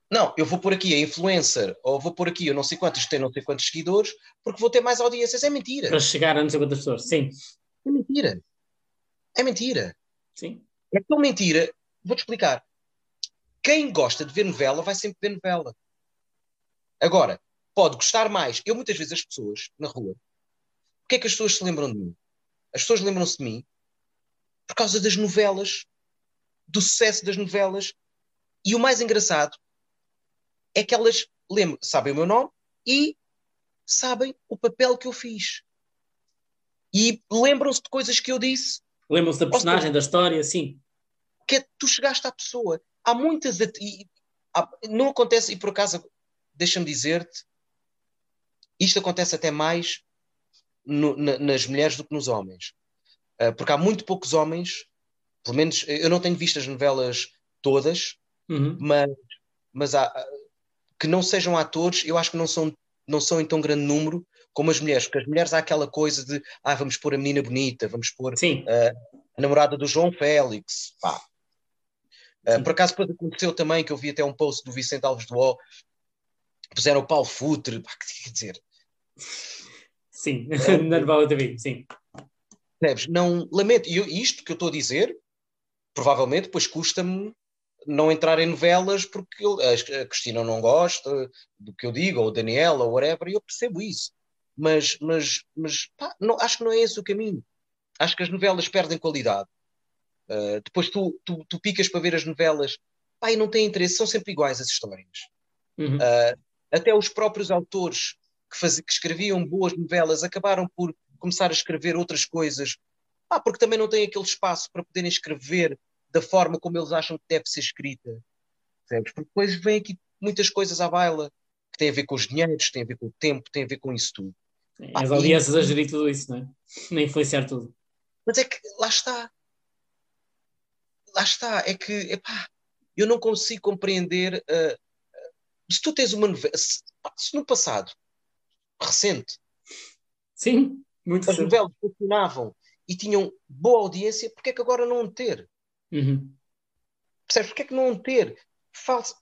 não, eu vou pôr aqui a influencer ou vou pôr aqui eu não sei quantos, tem não sei quantos seguidores porque vou ter mais audiências. É mentira. Para chegar a não sei quantas pessoas. Sim, É mentira. É mentira. sim. É tão mentira. Vou-te explicar. Quem gosta de ver novela vai sempre ver novela. Agora, pode gostar mais. Eu muitas vezes as pessoas na rua, o que é que as pessoas se lembram de mim? As pessoas lembram-se de mim por causa das novelas, do sucesso das novelas. E o mais engraçado é que elas lembram, sabem o meu nome e sabem o papel que eu fiz. E lembram-se de coisas que eu disse Lembram-se da personagem, da história, sim. que é tu chegaste à pessoa. Há muitas. e- há- não acontece, e por acaso, deixa-me dizer-te, isto acontece até mais no- na- nas mulheres do que nos homens. Ah, porque há muito poucos homens, pelo menos eu não tenho visto as novelas todas, Uhum. mas, mas há, que não sejam atores, eu acho que não são, não são em tão grande número como as mulheres, porque as mulheres há aquela coisa de ah, vamos pôr a menina bonita, vamos pôr Sim, a namorada do João Félix. Pá. Uh, por acaso, depois aconteceu também que eu vi até um post do Vicente Alves do O, puseram o Paulo Futre, pá, que quer dizer, sim. É. Novela TV, sim. Não, lamento, e eu- isto que eu estou a dizer, provavelmente, depois custa-me não entrar em novelas porque a Cristina não gosta do que eu digo, ou o Daniel, ou whatever, e eu percebo isso. Mas, mas, mas pá, não, acho que não é esse o caminho. Acho que as novelas perdem qualidade. Uh, depois tu, tu, tu picas para ver as novelas, pá, e não tem interesse, são sempre iguais as histórias. Uhum. Até os próprios autores que, faz, que escreviam boas novelas acabaram por começar a escrever outras coisas, ah, porque também não têm aquele espaço para poderem escrever da forma como eles acham que deve ser escrita. Percebes? Porque depois vem aqui muitas coisas à baila que têm a ver com os dinheiros, têm a ver com o tempo, têm a ver com isso tudo. É, As audiências a gerir tudo isso, não é? Nem influenciar tudo. Mas é que lá está. Lá está. É que, epá, eu não consigo compreender. uh, se tu tens uma novela. Se, se no passado, recente, Sim, muito as cedo. novelas funcionavam e tinham boa audiência, porque é que agora não ter? Uhum. Percebes? Porque é que não ter? Faz-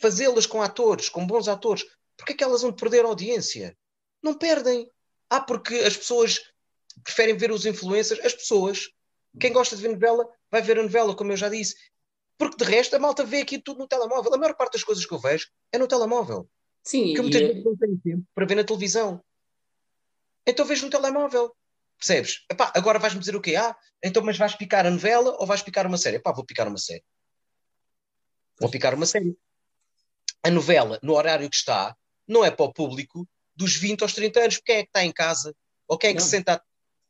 Fazê-las com atores, com bons atores, porque é que elas vão perder audiência? Não perdem. Ah, porque as pessoas preferem ver os influencers. As pessoas, quem gosta de ver novela, vai ver a novela, como eu já disse. Porque de resto, a malta vê aqui tudo no telemóvel. A maior parte das coisas que eu vejo é no telemóvel. Sim, Que eu muitas é- vezes não tenho tempo para ver na televisão. Então vejo no telemóvel. Percebes? Epá, agora vais-me dizer o quê? Ah, então mas vais picar a novela ou vais picar uma série? Epá, vou picar uma série. Vou picar uma série. A novela, no horário que está, não é para o público dos 20 aos 30 anos. Quem é que está em casa? Ou quem é que Não. se senta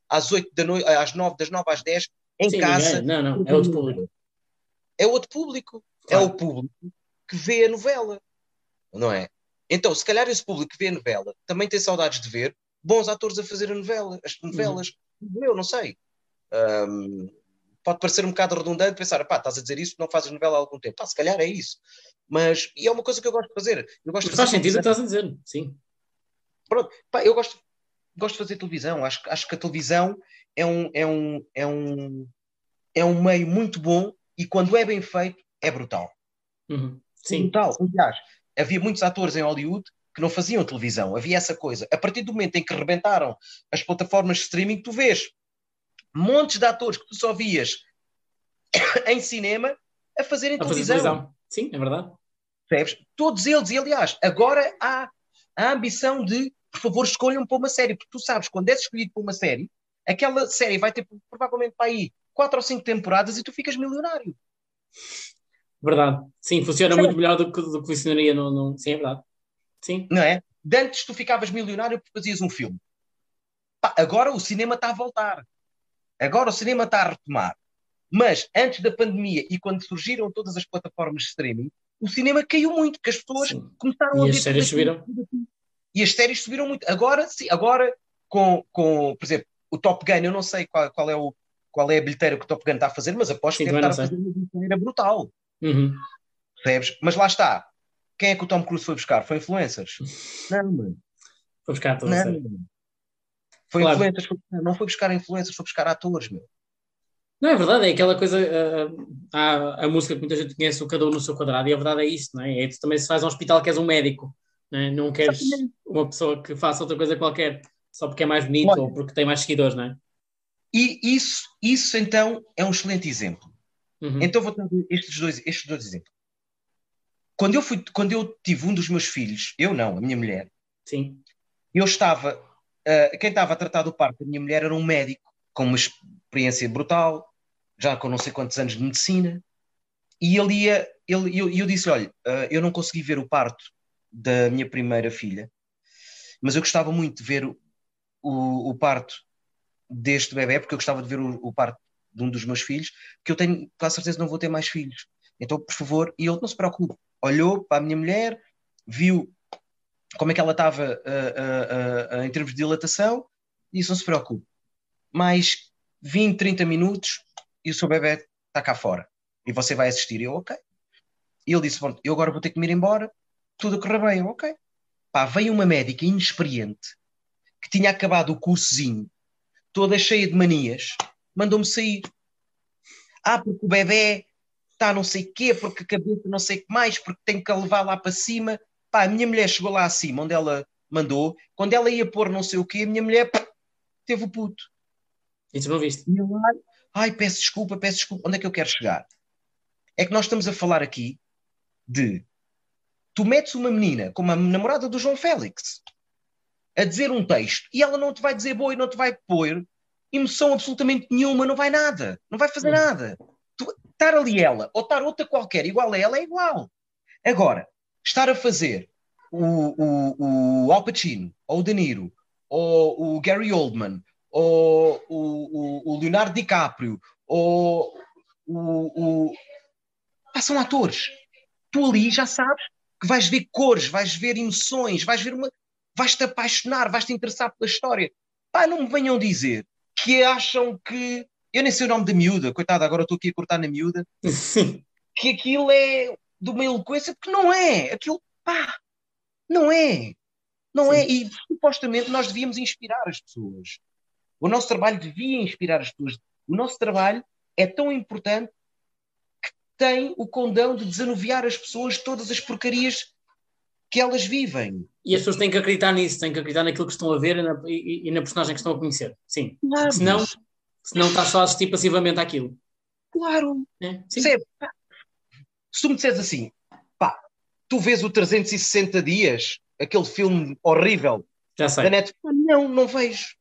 às 8 da noite, às 9, das 9 às 10, em Sim, casa? Não, não, é outro público. É outro público. Claro. É o público que vê a novela. Não é? Então, se calhar esse público que vê a novela também tem saudades de ver bons atores a fazer a novela, as novelas. Eu não sei. Ahm, pode parecer um bocado redundante pensar, pá, estás a dizer isso, não fazes novela há algum tempo. Pá, se calhar é isso. Mas e é uma coisa que eu gosto de fazer. Eu gosto Mas faz sentido o que estás a dizer, sim. Pronto, pá, eu gosto, gosto de fazer televisão. Acho, acho que a televisão é um, é, um, é, um, é um meio muito bom e quando é bem feito é brutal. Uhum. Sim, brutal. Aliás, havia muitos atores em Hollywood que não faziam televisão. Havia essa coisa. A partir do momento em que rebentaram as plataformas de streaming, tu vês montes de atores que tu só vias em cinema a fazerem a fazer televisão. televisão. Sim, é verdade. Percebes? Todos eles, e aliás, agora há a ambição de, por favor, escolham para uma série, porque tu sabes, quando és escolhido para uma série, aquela série vai ter provavelmente para aí quatro ou cinco temporadas e tu ficas milionário. Verdade. Sim, funciona Sim. muito melhor do que, do que funcionaria no, no- Sim, é verdade. Sim. Não é? De antes tu ficavas milionário porque fazias um filme. Pá, agora o cinema está a voltar. Agora o cinema está a retomar. Mas antes da pandemia e quando surgiram todas as plataformas de streaming, o cinema caiu muito, porque as pessoas Sim. começaram a E as séries subiram. aquilo. E as séries subiram muito. Agora, sim, agora com, com, por exemplo, o Top Gun, eu não sei qual, qual é o qual é a bilheteira que o Top Gun está a fazer, mas aposto que deve estar a fazer uma bilheteira brutal. Uhum. Percebes? Mas lá está. Quem é que o Tom Cruise foi buscar? Foi influencers? Não, mano. Vou buscar toda a Não, mano. Foi Claro. influencers, foi- não foi buscar influencers, foi buscar atores, meu. Não, é verdade, é aquela coisa, ah, há a música que muita gente conhece, o cada um no seu quadrado, e a verdade é isso, não é? É tu também se a um hospital que és um médico, não, é? não queres Exatamente. uma pessoa que faça outra coisa qualquer, só porque é mais bonito Olha. ou porque tem mais seguidores, não é? E isso, isso então é um excelente exemplo. Uhum. Então vou dar estes dois, estes dois exemplos. Quando eu, fui, quando eu tive um dos meus filhos, eu não, a minha mulher, Sim, eu estava, ah, quem estava a tratar do parto da minha mulher era um médico com uma experiência brutal, já com não sei quantos anos de medicina, e ele ia, ele, e eu, eu disse, olha, ah, eu não consegui ver o parto da minha primeira filha, mas eu gostava muito de ver o, o, o parto deste bebê, porque eu gostava de ver o, o parto de um dos meus filhos, que eu tenho quase certeza que não vou ter mais filhos. Então, por favor, e ele não se preocupe, olhou para a minha mulher, viu como é que ela estava ah, ah, ah, em termos de dilatação, e disse: não se preocupe, mais 20, 30 minutos e o seu bebê está cá fora. E você vai assistir. Eu, ok. E ele disse: pronto, eu agora vou ter que me ir embora, tudo correr bem. Eu, ok. Pá, veio uma médica inexperiente que tinha acabado o cursozinho, toda cheia de manias, mandou-me sair. Ah, porque o bebê está não sei quê, porque a cabeça não sei o que mais, porque tem que a levar lá para cima. Pá, a minha mulher chegou lá acima, onde ela mandou. Quando ela ia pôr não sei o quê, a minha mulher pá, teve o puto. e tu não viste? E eu, ai, peço desculpa, peço desculpa. Onde é que eu quero chegar? É que nós estamos a falar aqui de tu metes uma menina como a namorada do João Félix a dizer um texto e ela não te vai dizer boa e não te vai pôr emoção absolutamente nenhuma, não vai nada, não vai fazer Hum. nada. Estar ali ela ou estar outra qualquer igual a ela é igual. Agora, estar a fazer o, o, o Al Pacino ou o De Niro ou o Gary Oldman ou o, o, Leonardo DiCaprio ou o, o... Ah, são atores. Tu ali já sabes que vais ver cores, vais ver emoções, vais ver uma. vais-te apaixonar, vais-te interessar pela história. Pá, não me venham dizer que acham que. Eu nem sei o nome da miúda, coitada, agora estou aqui a cortar na miúda, Sim, que aquilo é de uma eloquência, porque não é. Aquilo, pá, não é. Não Sim. é. E supostamente nós devíamos inspirar as pessoas. O nosso trabalho devia inspirar as pessoas. O nosso trabalho é tão importante que tem o condão de desanuviar as pessoas de todas as porcarias que elas vivem. e as pessoas têm que acreditar nisso, têm que acreditar naquilo que estão a ver e na, e- e na personagem que estão a conhecer. Sim, Claro, senão, senão estás só a assistir passivamente àquilo. claro. É, Se tu me disseres assim, pá, tu vês o 360 dias, aquele filme horrível Já da sei. Netflix, Pá, não, não vejo.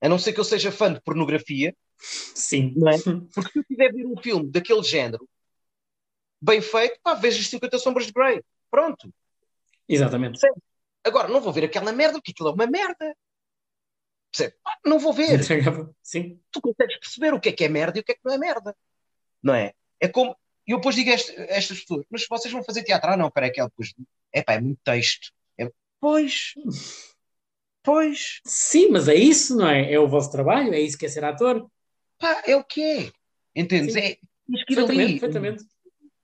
A não ser que eu seja fã de pornografia, Sim. não é? Porque se eu quiser ver um filme daquele género, bem feito, pá, vejo as 50 Sombras de Grey. Pronto. Exatamente. Agora, não vou ver aquela merda, porque aquilo é uma merda. Percebe? Pá, não vou ver. Sim. Tu consegues perceber o que é que é merda e o que é que não é merda. Não é? É como. E eu depois digo a estas pessoas, mas vocês vão fazer teatro? Ah, não, peraí, que ela depois. É pá, é muito texto. É- Pois. Pois. Sim, mas é isso, não é? É o vosso trabalho, é isso que é ser ator. Pá, é o que é. Entendes? Sim. É, tens que ir ali. perfeitamente.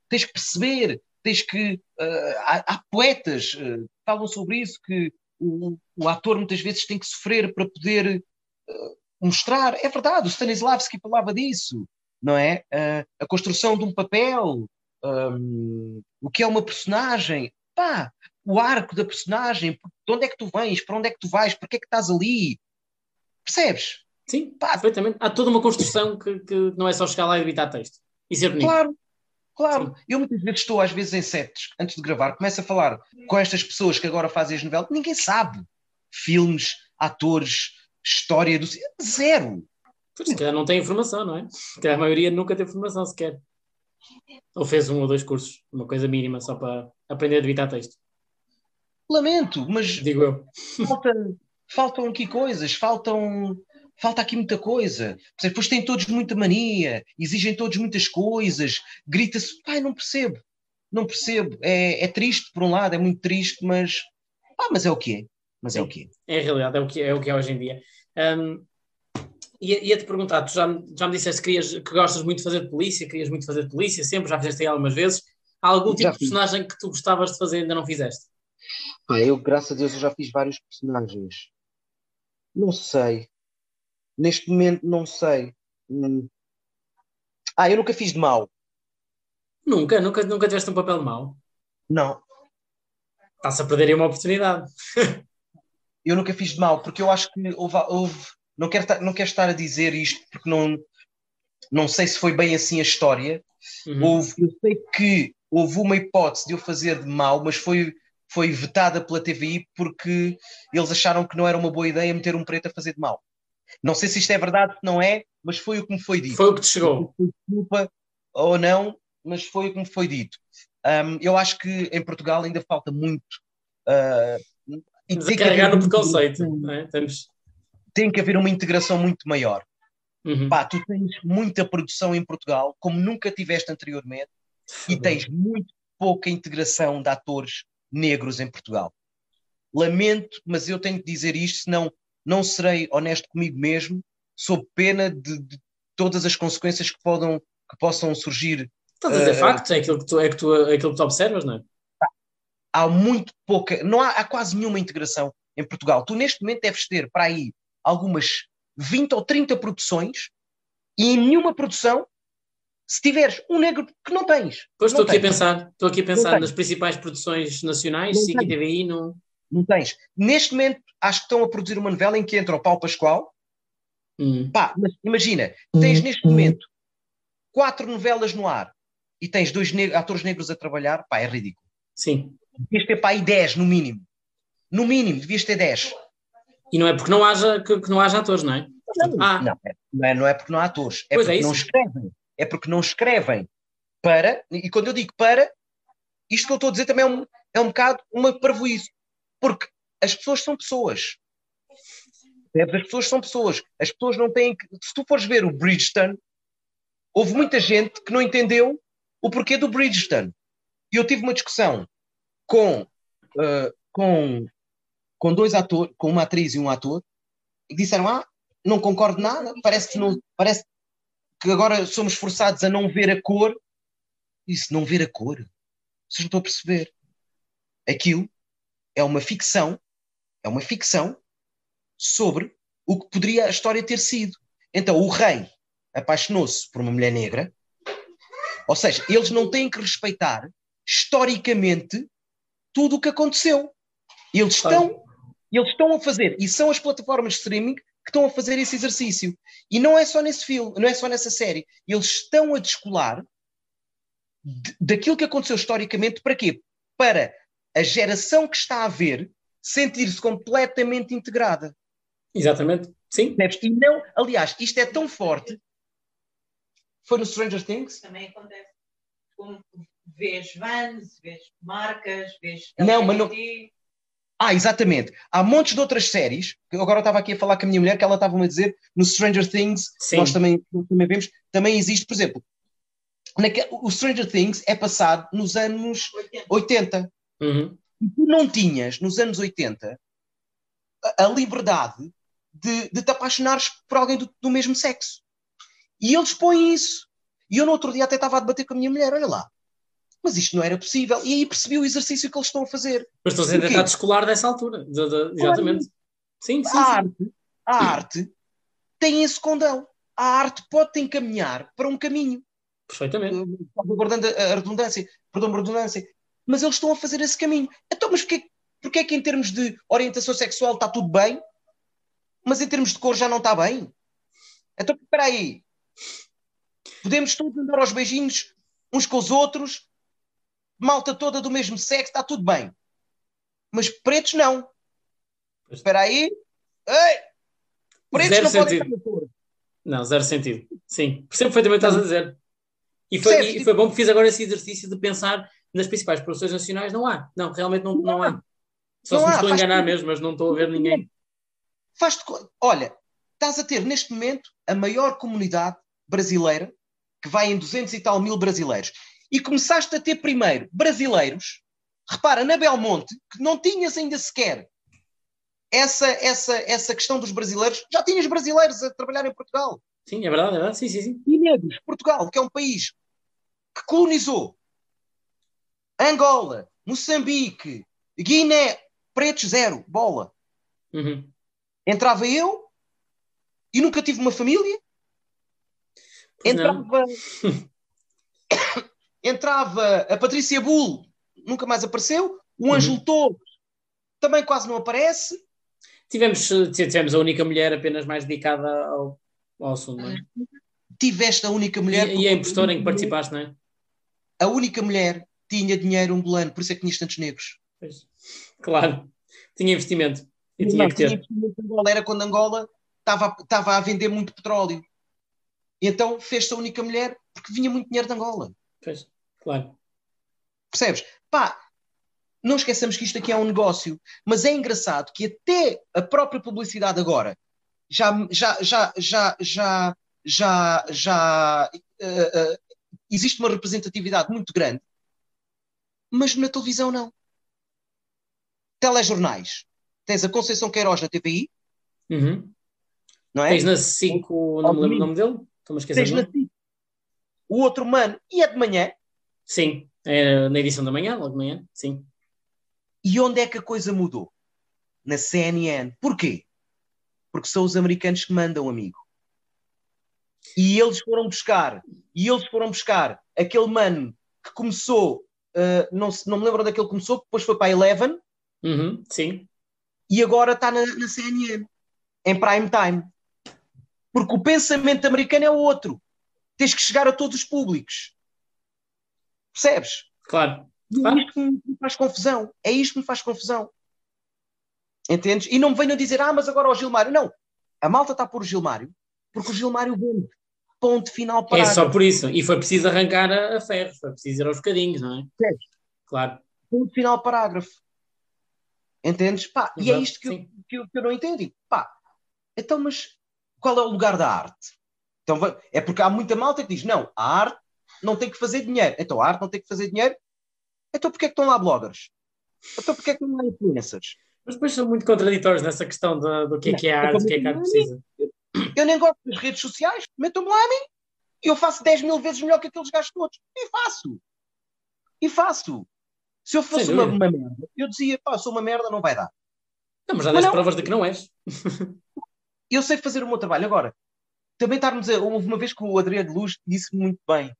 Tens que perceber. tens que. Uh, há, há, poetas uh, que falam sobre isso, que o, o, ator muitas vezes tem que sofrer para poder uh, mostrar. É verdade, o Stanislavski falava disso, não é? a construção de um papel, um, o que é uma personagem. Pá, o arco da personagem, de onde é que tu vens, para onde é que tu vais, porque é que estás ali. Percebes? Sim, Pá. perfeitamente. Há toda uma construção que, que não é só chegar lá e editar texto e ser bonito. Claro, Claro, Sim. eu muitas vezes estou, às vezes, em sets, antes de gravar, começo a falar com estas pessoas que agora fazem as novelas, ninguém sabe. Filmes, atores, história do. Zero. Pois, se calhar não tem informação, não é? Que a maioria nunca teve formação sequer. Ou fez um ou dois cursos, uma coisa mínima, só para aprender a editar texto. Lamento, mas. Digo eu. Falta, faltam aqui coisas, faltam falta aqui muita coisa. Depois têm todos muita mania, exigem todos muitas coisas, grita-se, pai, não percebo, não percebo. É, é, triste por um lado, é muito triste, mas, ah, mas é o que é. Mas Sim, é o que é. É a realidade, é o que é, o que é hoje em dia. Um, ia-te perguntar, tu já, já me disseste que, querias, que gostas muito de fazer de polícia, querias muito fazer de polícia, sempre, já fizeste aí algumas vezes. Há algum tipo de personagem que tu gostavas de fazer e ainda não fizeste? Pá, eu, graças a Deus, eu já fiz vários personagens. Não sei. Neste momento não sei. Hum. Ah, eu nunca fiz de mal. Nunca, nunca, nunca tiveste um papel de mal. Não. Está-se a perder aí uma oportunidade. eu nunca fiz de mal, porque eu acho que houve. houve não, quero, não quero estar a dizer isto porque não, não sei se foi bem assim a história. Uhum. Houve, eu sei que houve uma hipótese de eu fazer de mal, mas foi, foi vetada pela TVI porque eles acharam que não era uma boa ideia meter um preto a fazer de mal. Não sei se isto é verdade, se não é, mas foi o que me foi dito. Foi o que te chegou. Desculpa ou não, mas foi o que me foi dito. Um, eu acho que em Portugal ainda falta muito. Uh, Descarregar no preconceito. É? Temos... Tem que haver uma integração muito maior. Uhum. Pá, tu tens muita produção em Portugal, como nunca tiveste anteriormente, e tens muito pouca integração de atores negros em Portugal. Lamento, mas eu tenho que dizer isto, senão não serei honesto comigo mesmo, sob pena de, de todas as consequências que, podam, que possam surgir. Estás a dizer uh, factos, é aquilo, que tu, é, que tu, é aquilo que tu observas, não é? Há muito pouca, não há, há quase nenhuma integração em Portugal. Tu neste momento deves ter para aí algumas 20 ou 30 produções e em nenhuma produção se tiveres um negro que não tens. Pois estou aqui a pensar, estou aqui a pensar nas principais produções nacionais, SIC e TVI, não... Não tens. Neste momento, acho que estão a produzir uma novela em que entra o Paulo Pascoal. Hum. Pá, mas imagina, tens neste momento quatro novelas no ar e tens dois atores negros a trabalhar, pá, é ridículo. Sim. Devias ter, pá, aí 10 no mínimo. No mínimo, devias ter 10. E não é porque não haja, que, que não haja atores, não é? Não, ah. não, é, não, é, não é porque não há atores, é pois é porque é não escrevem. É porque não escrevem para, e quando eu digo para, isto que eu estou a dizer também é um, é um bocado uma parvoíce. Porque as pessoas são pessoas. As pessoas são pessoas. As pessoas não têm que. Se tu fores ver o Bridgestone, houve muita gente que não entendeu o porquê do Bridgestone. E eu tive uma discussão com, uh, com, com dois atores, com uma atriz e um ator, e disseram: Ah, não concordo nada, parece que, não, parece que agora somos forçados a não ver a cor. Isso, não ver a cor. Vocês não estão a perceber. Aquilo é uma ficção, é uma ficção sobre o que poderia a história ter sido. Então, o rei apaixonou-se por uma mulher negra, ou seja, eles não têm que respeitar historicamente tudo o que aconteceu. Eles estão, eles estão a fazer, e são as plataformas de streaming que estão a fazer esse exercício. E não é só nesse filme, não é só nessa série. Eles estão a descolar daquilo que aconteceu historicamente para quê? Para a geração que está a ver sentir-se completamente integrada. Exatamente, sim. E não, aliás, isto é tão forte. Foi no Stranger Things? Também acontece. Como vês vans, vês marcas, vês. Não, mas não. Ah, exatamente. Há montes de outras séries, que agora eu estava aqui a falar com a minha mulher, que ela estava a dizer, no Stranger Things, Sim. nós também, também vemos, também existe, por exemplo, naque, o Stranger Things é passado nos anos 80. 80. Uhum. E tu não tinhas, nos anos 80, a, a liberdade de, de te apaixonares por alguém do, do, mesmo sexo. E eles põem isso. E eu no outro dia até estava a debater com a minha mulher, olha lá. mas isto não era possível. E aí percebi o exercício que eles estão a fazer. Mas estou a tentar descolar dessa altura. De- de- exatamente. Sim, sim, A sim. arte, a arte tem esse condão. A arte pode te encaminhar para um caminho. Perfeitamente. guardando a redundância, perdão, a redundância, mas eles estão a fazer esse caminho. Então, mas porquê, porquê é que em termos de orientação sexual está tudo bem, mas em termos de cor já não está bem? Então, espera aí. Podemos todos andar aos beijinhos uns com os outros, malta toda do mesmo sexo, está tudo bem. Mas pretos não. Espera aí. Ei! Pretos Zero não podem sentido. estar na cor. Não, zero sentido. Sim, percebo perfeitamente o que estás a dizer. E foi, e foi bom que fiz agora esse exercício de pensar nas principais produções nacionais. Não há. Não, realmente não, não há. Só Não se me estou a enganar mesmo, mas não estou a ver ninguém. Faz Olha, estás a ter neste momento a maior comunidade brasileira que vai em 200 e tal mil brasileiros. E começaste a ter primeiro brasileiros, repara, na Belmonte, que não tinhas ainda sequer essa, essa, essa questão dos brasileiros, já tinhas brasileiros a trabalhar em Portugal. Sim, é verdade, é verdade. Sim, sim, sim. E negros, Portugal, que é um país que colonizou Angola, Moçambique, Guiné, pretos zero, bola. Uhum. Entrava eu e nunca tive uma família. Entrava, entrava a Patrícia Bull, nunca mais apareceu. O Ângelo Torres também quase não aparece. Tivemos, tivemos a única mulher apenas mais dedicada ao, ao assunto, não é? Tiveste a única E, mulher. e a impostora em que participaste, não é? A única mulher tinha dinheiro angolano, por isso é que tinhas tantos negros. Pois. Claro. Tinha investimento. E Não, tinha que ter. investimento em Angola. Era quando Angola estava, estava a vender muito petróleo. E então fez-se a única mulher porque vinha muito dinheiro de Angola. Pois. Claro. Percebes? Pá, não esqueçamos que isto aqui é um negócio, mas é engraçado que até a própria publicidade agora já já já já já já, já eh, eh, existe uma representatividade muito grande, mas na televisão não. Telejornais. Tens a Conceição Queiroz na TVI, Uhum. não é? Tens na 5, não me lembro o nome dele? Estou-me a esquecer. Tens na nome. SIC. O outro mano, e é de manhã. Sim, é na edição da manhã, logo de manhã, sim. E onde é que a coisa mudou? Na CNN. Porquê? Porque são os americanos que mandam, amigo. E eles foram buscar, e eles foram buscar aquele mano que começou, uh, não, se- não me lembro onde é que ele começou, depois foi para a Eleven, Uhum, sim, e agora está na, na CNN, em prime time. Porque o pensamento americano é o outro. Tens que chegar a todos os públicos. Percebes? claro. Claro. é isto que me faz confusão. É isto que me faz confusão. Entendes? E não me venham dizer, ah, mas agora o Gilmário. Não. A malta está por o Gilmário porque o Gilmário vende. Ponto final para É só por isso. E foi preciso arrancar a, a ferro, foi preciso ir aos bocadinhos, não é? Percebes? Claro. Ponto final parágrafo. Entendes? Pá, e é isto que eu, sim. que, eu, que eu não entendo. E, Pá, então, mas qual é o lugar da arte? Então, é porque há muita malta que diz, não, a arte não tem que fazer dinheiro. Então, a arte não tem que fazer dinheiro. Então, porquê é que estão lá bloggers? Então, porquê é que estão lá influencers? Mas depois são muito contraditórios nessa questão do, do que é que é Não, arte, do que é que a arte precisa. Eu nem gosto das redes sociais, metam-me lá a mim. Eu faço 10 mil vezes melhor que aqueles gajos todos. E faço. E faço. Se eu fosse uma, uma merda, eu dizia, pá, sou uma merda, não vai dar. Não, mas já deste provas de que não és. Eu sei fazer o meu trabalho. Agora, também estarmos a. Houve uma vez que o Adriano Luz disse muito bem,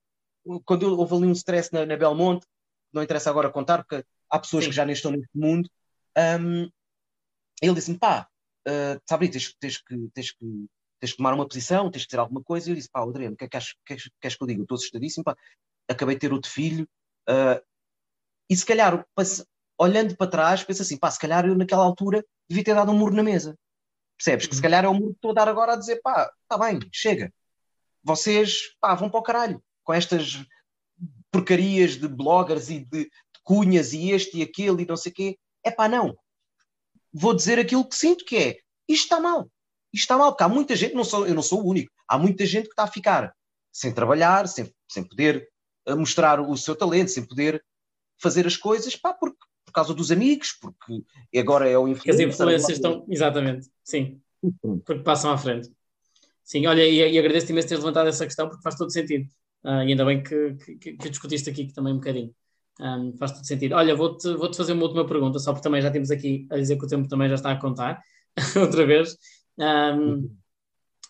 quando eu- houve ali um stress na, na Belmonte, não interessa agora contar, porque há pessoas Sim. que já nem estão neste mundo. hum, ele disse-me, pá, uh, sabe, tens, tens, que, tens, que, tens que tomar uma posição, tens que dizer alguma coisa. E eu disse, pá, Adriano, o que é que queres, queres, queres que eu diga? Eu estou assustadíssimo, pá, acabei de ter outro filho. uh, e se calhar, olhando para trás, penso assim, pá, se calhar eu naquela altura devia ter dado um muro na mesa. Percebes? Que se Uhum. calhar é o muro que estou a dar agora a dizer, pá, está bem, chega. Vocês, pá, vão para o caralho com estas porcarias de bloggers e de, de cunhas e este e aquele e não sei o quê. É pá, não. Vou dizer aquilo que sinto que é, isto está mal. Isto está mal, porque há muita gente, não sou, eu não sou o único, há muita gente que está a ficar sem trabalhar, sem, sem poder eh, mostrar o seu talento, sem poder fazer as coisas, pá, porque, por causa dos amigos, porque agora é o Porque as influencer, influências estão. Exatamente, sim. Porque passam à frente. Sim, olha, e, e agradeço-te imenso teres levantado essa questão porque faz todo sentido. Ah, e ainda bem que, que, que discutiste aqui também um bocadinho. Um, faz todo sentido. Olha, vou-te vou -te fazer uma última pergunta, só porque também já temos aqui a dizer que o tempo também já está a contar, outra vez. Um,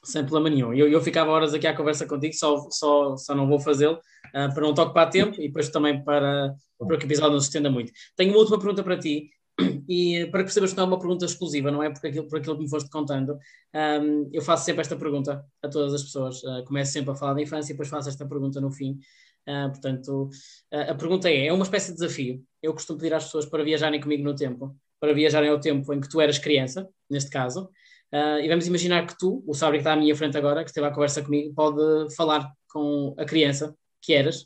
sem problema nenhum. Eu, eu ficava horas aqui à conversa contigo, só, só, só não vou fazê-lo uh, para não tocar para tempo e depois também para, para que o episódio não se estenda muito. Tenho uma última pergunta para ti, e para perceberes que não é uma pergunta exclusiva, não é por aquilo, por aquilo que me foste contando. Um, eu faço sempre esta pergunta a todas as pessoas. Uh, começo sempre a falar da infância e depois faço esta pergunta no fim. Uh, portanto, uh, a pergunta é: é uma espécie de desafio. Eu costumo pedir às pessoas para viajarem comigo no tempo, para viajarem ao tempo em que tu eras criança, neste caso, Uh, e vamos imaginar que tu, o Sabri que está à minha frente agora, que esteve à conversa comigo, pode falar com a criança que eras.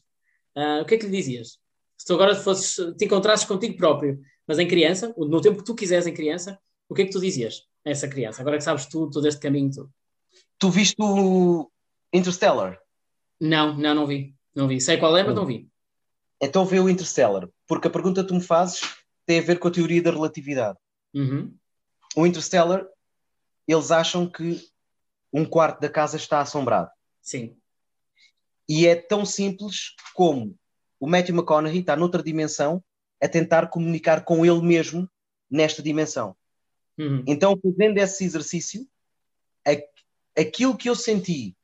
Uh, o que é que lhe dizias? Se tu agora fosses, te encontrasses contigo próprio, mas em criança, no tempo que tu quiseres em criança, o que é que tu dizias a essa criança? Agora que sabes tu, todo este caminho todo. Tu viste o Interstellar? Não, não, não vi. Não vi. Sei qual é, mas não vi. Então vê o Interstellar, porque a pergunta que tu me fazes tem a ver com a teoria da relatividade. Uhum. O Interstellar eles acham que um quarto da casa está assombrado. Sim. E é tão simples como o Matthew McConaughey está noutra dimensão a tentar comunicar com ele mesmo nesta dimensão. Uhum. Então, fazendo esse exercício, aquilo que eu senti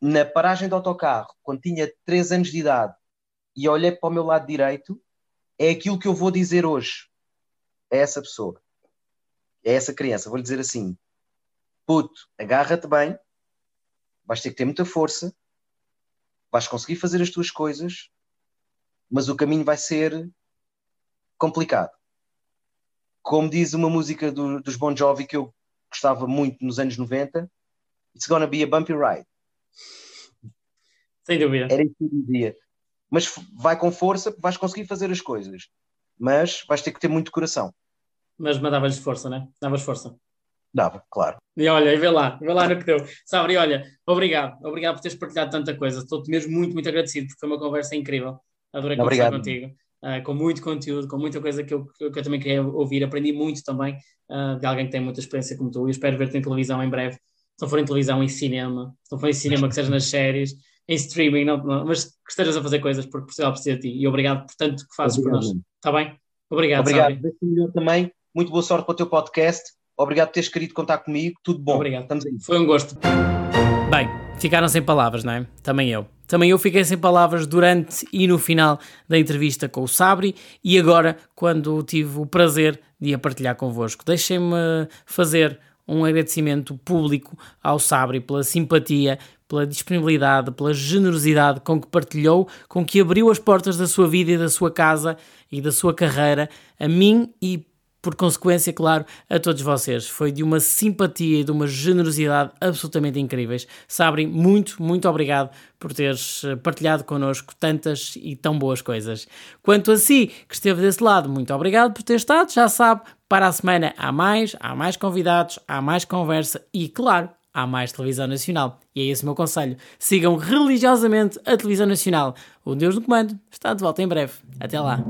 na paragem do autocarro, quando tinha 3 anos de idade, e olhei para o meu lado direito, é aquilo que eu vou dizer hoje a essa pessoa é essa criança, vou-lhe dizer assim: puto, agarra-te bem, vais ter que ter muita força, vais conseguir fazer as tuas coisas, mas o caminho vai ser complicado. Como diz uma música do, dos Bon Jovi que eu gostava muito nos anos 90, It's gonna be a bumpy ride. Sem dúvida. Era isso que eu dizia. Mas vai com força, vais conseguir fazer as coisas. Mas vais ter que ter muito coração mas mandavas força, né? Davas força. Dava, claro. E olha, e vê lá, vê lá no que deu. Sabe, e olha, obrigado, obrigado por teres partilhado tanta coisa. Estou-te mesmo muito, muito agradecido, porque foi uma conversa incrível. Adorei conversar contigo. Uh, com muito conteúdo, com muita coisa que eu, que eu também queria ouvir. Aprendi muito também uh, de alguém que tem muita experiência como tu. E espero ver-te em televisão em breve. Se não for em televisão, em cinema. Se não for em cinema, que seja nas séries, em streaming, não, não, mas que estejas a fazer coisas porque Portugal precisa de ti. E obrigado por tanto que fazes obrigado. por nós. Está bem? Obrigado. Obrigado. Melhor também muito boa sorte para o teu podcast. Obrigado por teres querido contar comigo. Tudo bom. Obrigado. Estamos aí. Foi um gosto. Bem, ficaram sem palavras, não é? Também eu. Também eu fiquei sem palavras durante e no final da entrevista com o Sabri e agora quando tive o prazer de a partilhar convosco. Deixem-me fazer um agradecimento público ao Sabri pela simpatia, pela disponibilidade, pela generosidade com que partilhou, com que abriu as portas da sua vida e da sua casa e da sua carreira a mim e por consequência, claro, a todos vocês. Foi de uma simpatia e de uma generosidade absolutamente incríveis. Sabri, muito, muito obrigado por teres eh, partilhado connosco tantas e tão boas coisas. Quanto a si, que esteve desse lado, muito obrigado por ter estado. Já sabe, para a semana há mais, há mais convidados, há mais conversa e, claro, há mais televisão nacional. E é esse o meu conselho. Sigam religiosamente a televisão nacional. O Deus no Comando está de volta em breve. Até lá.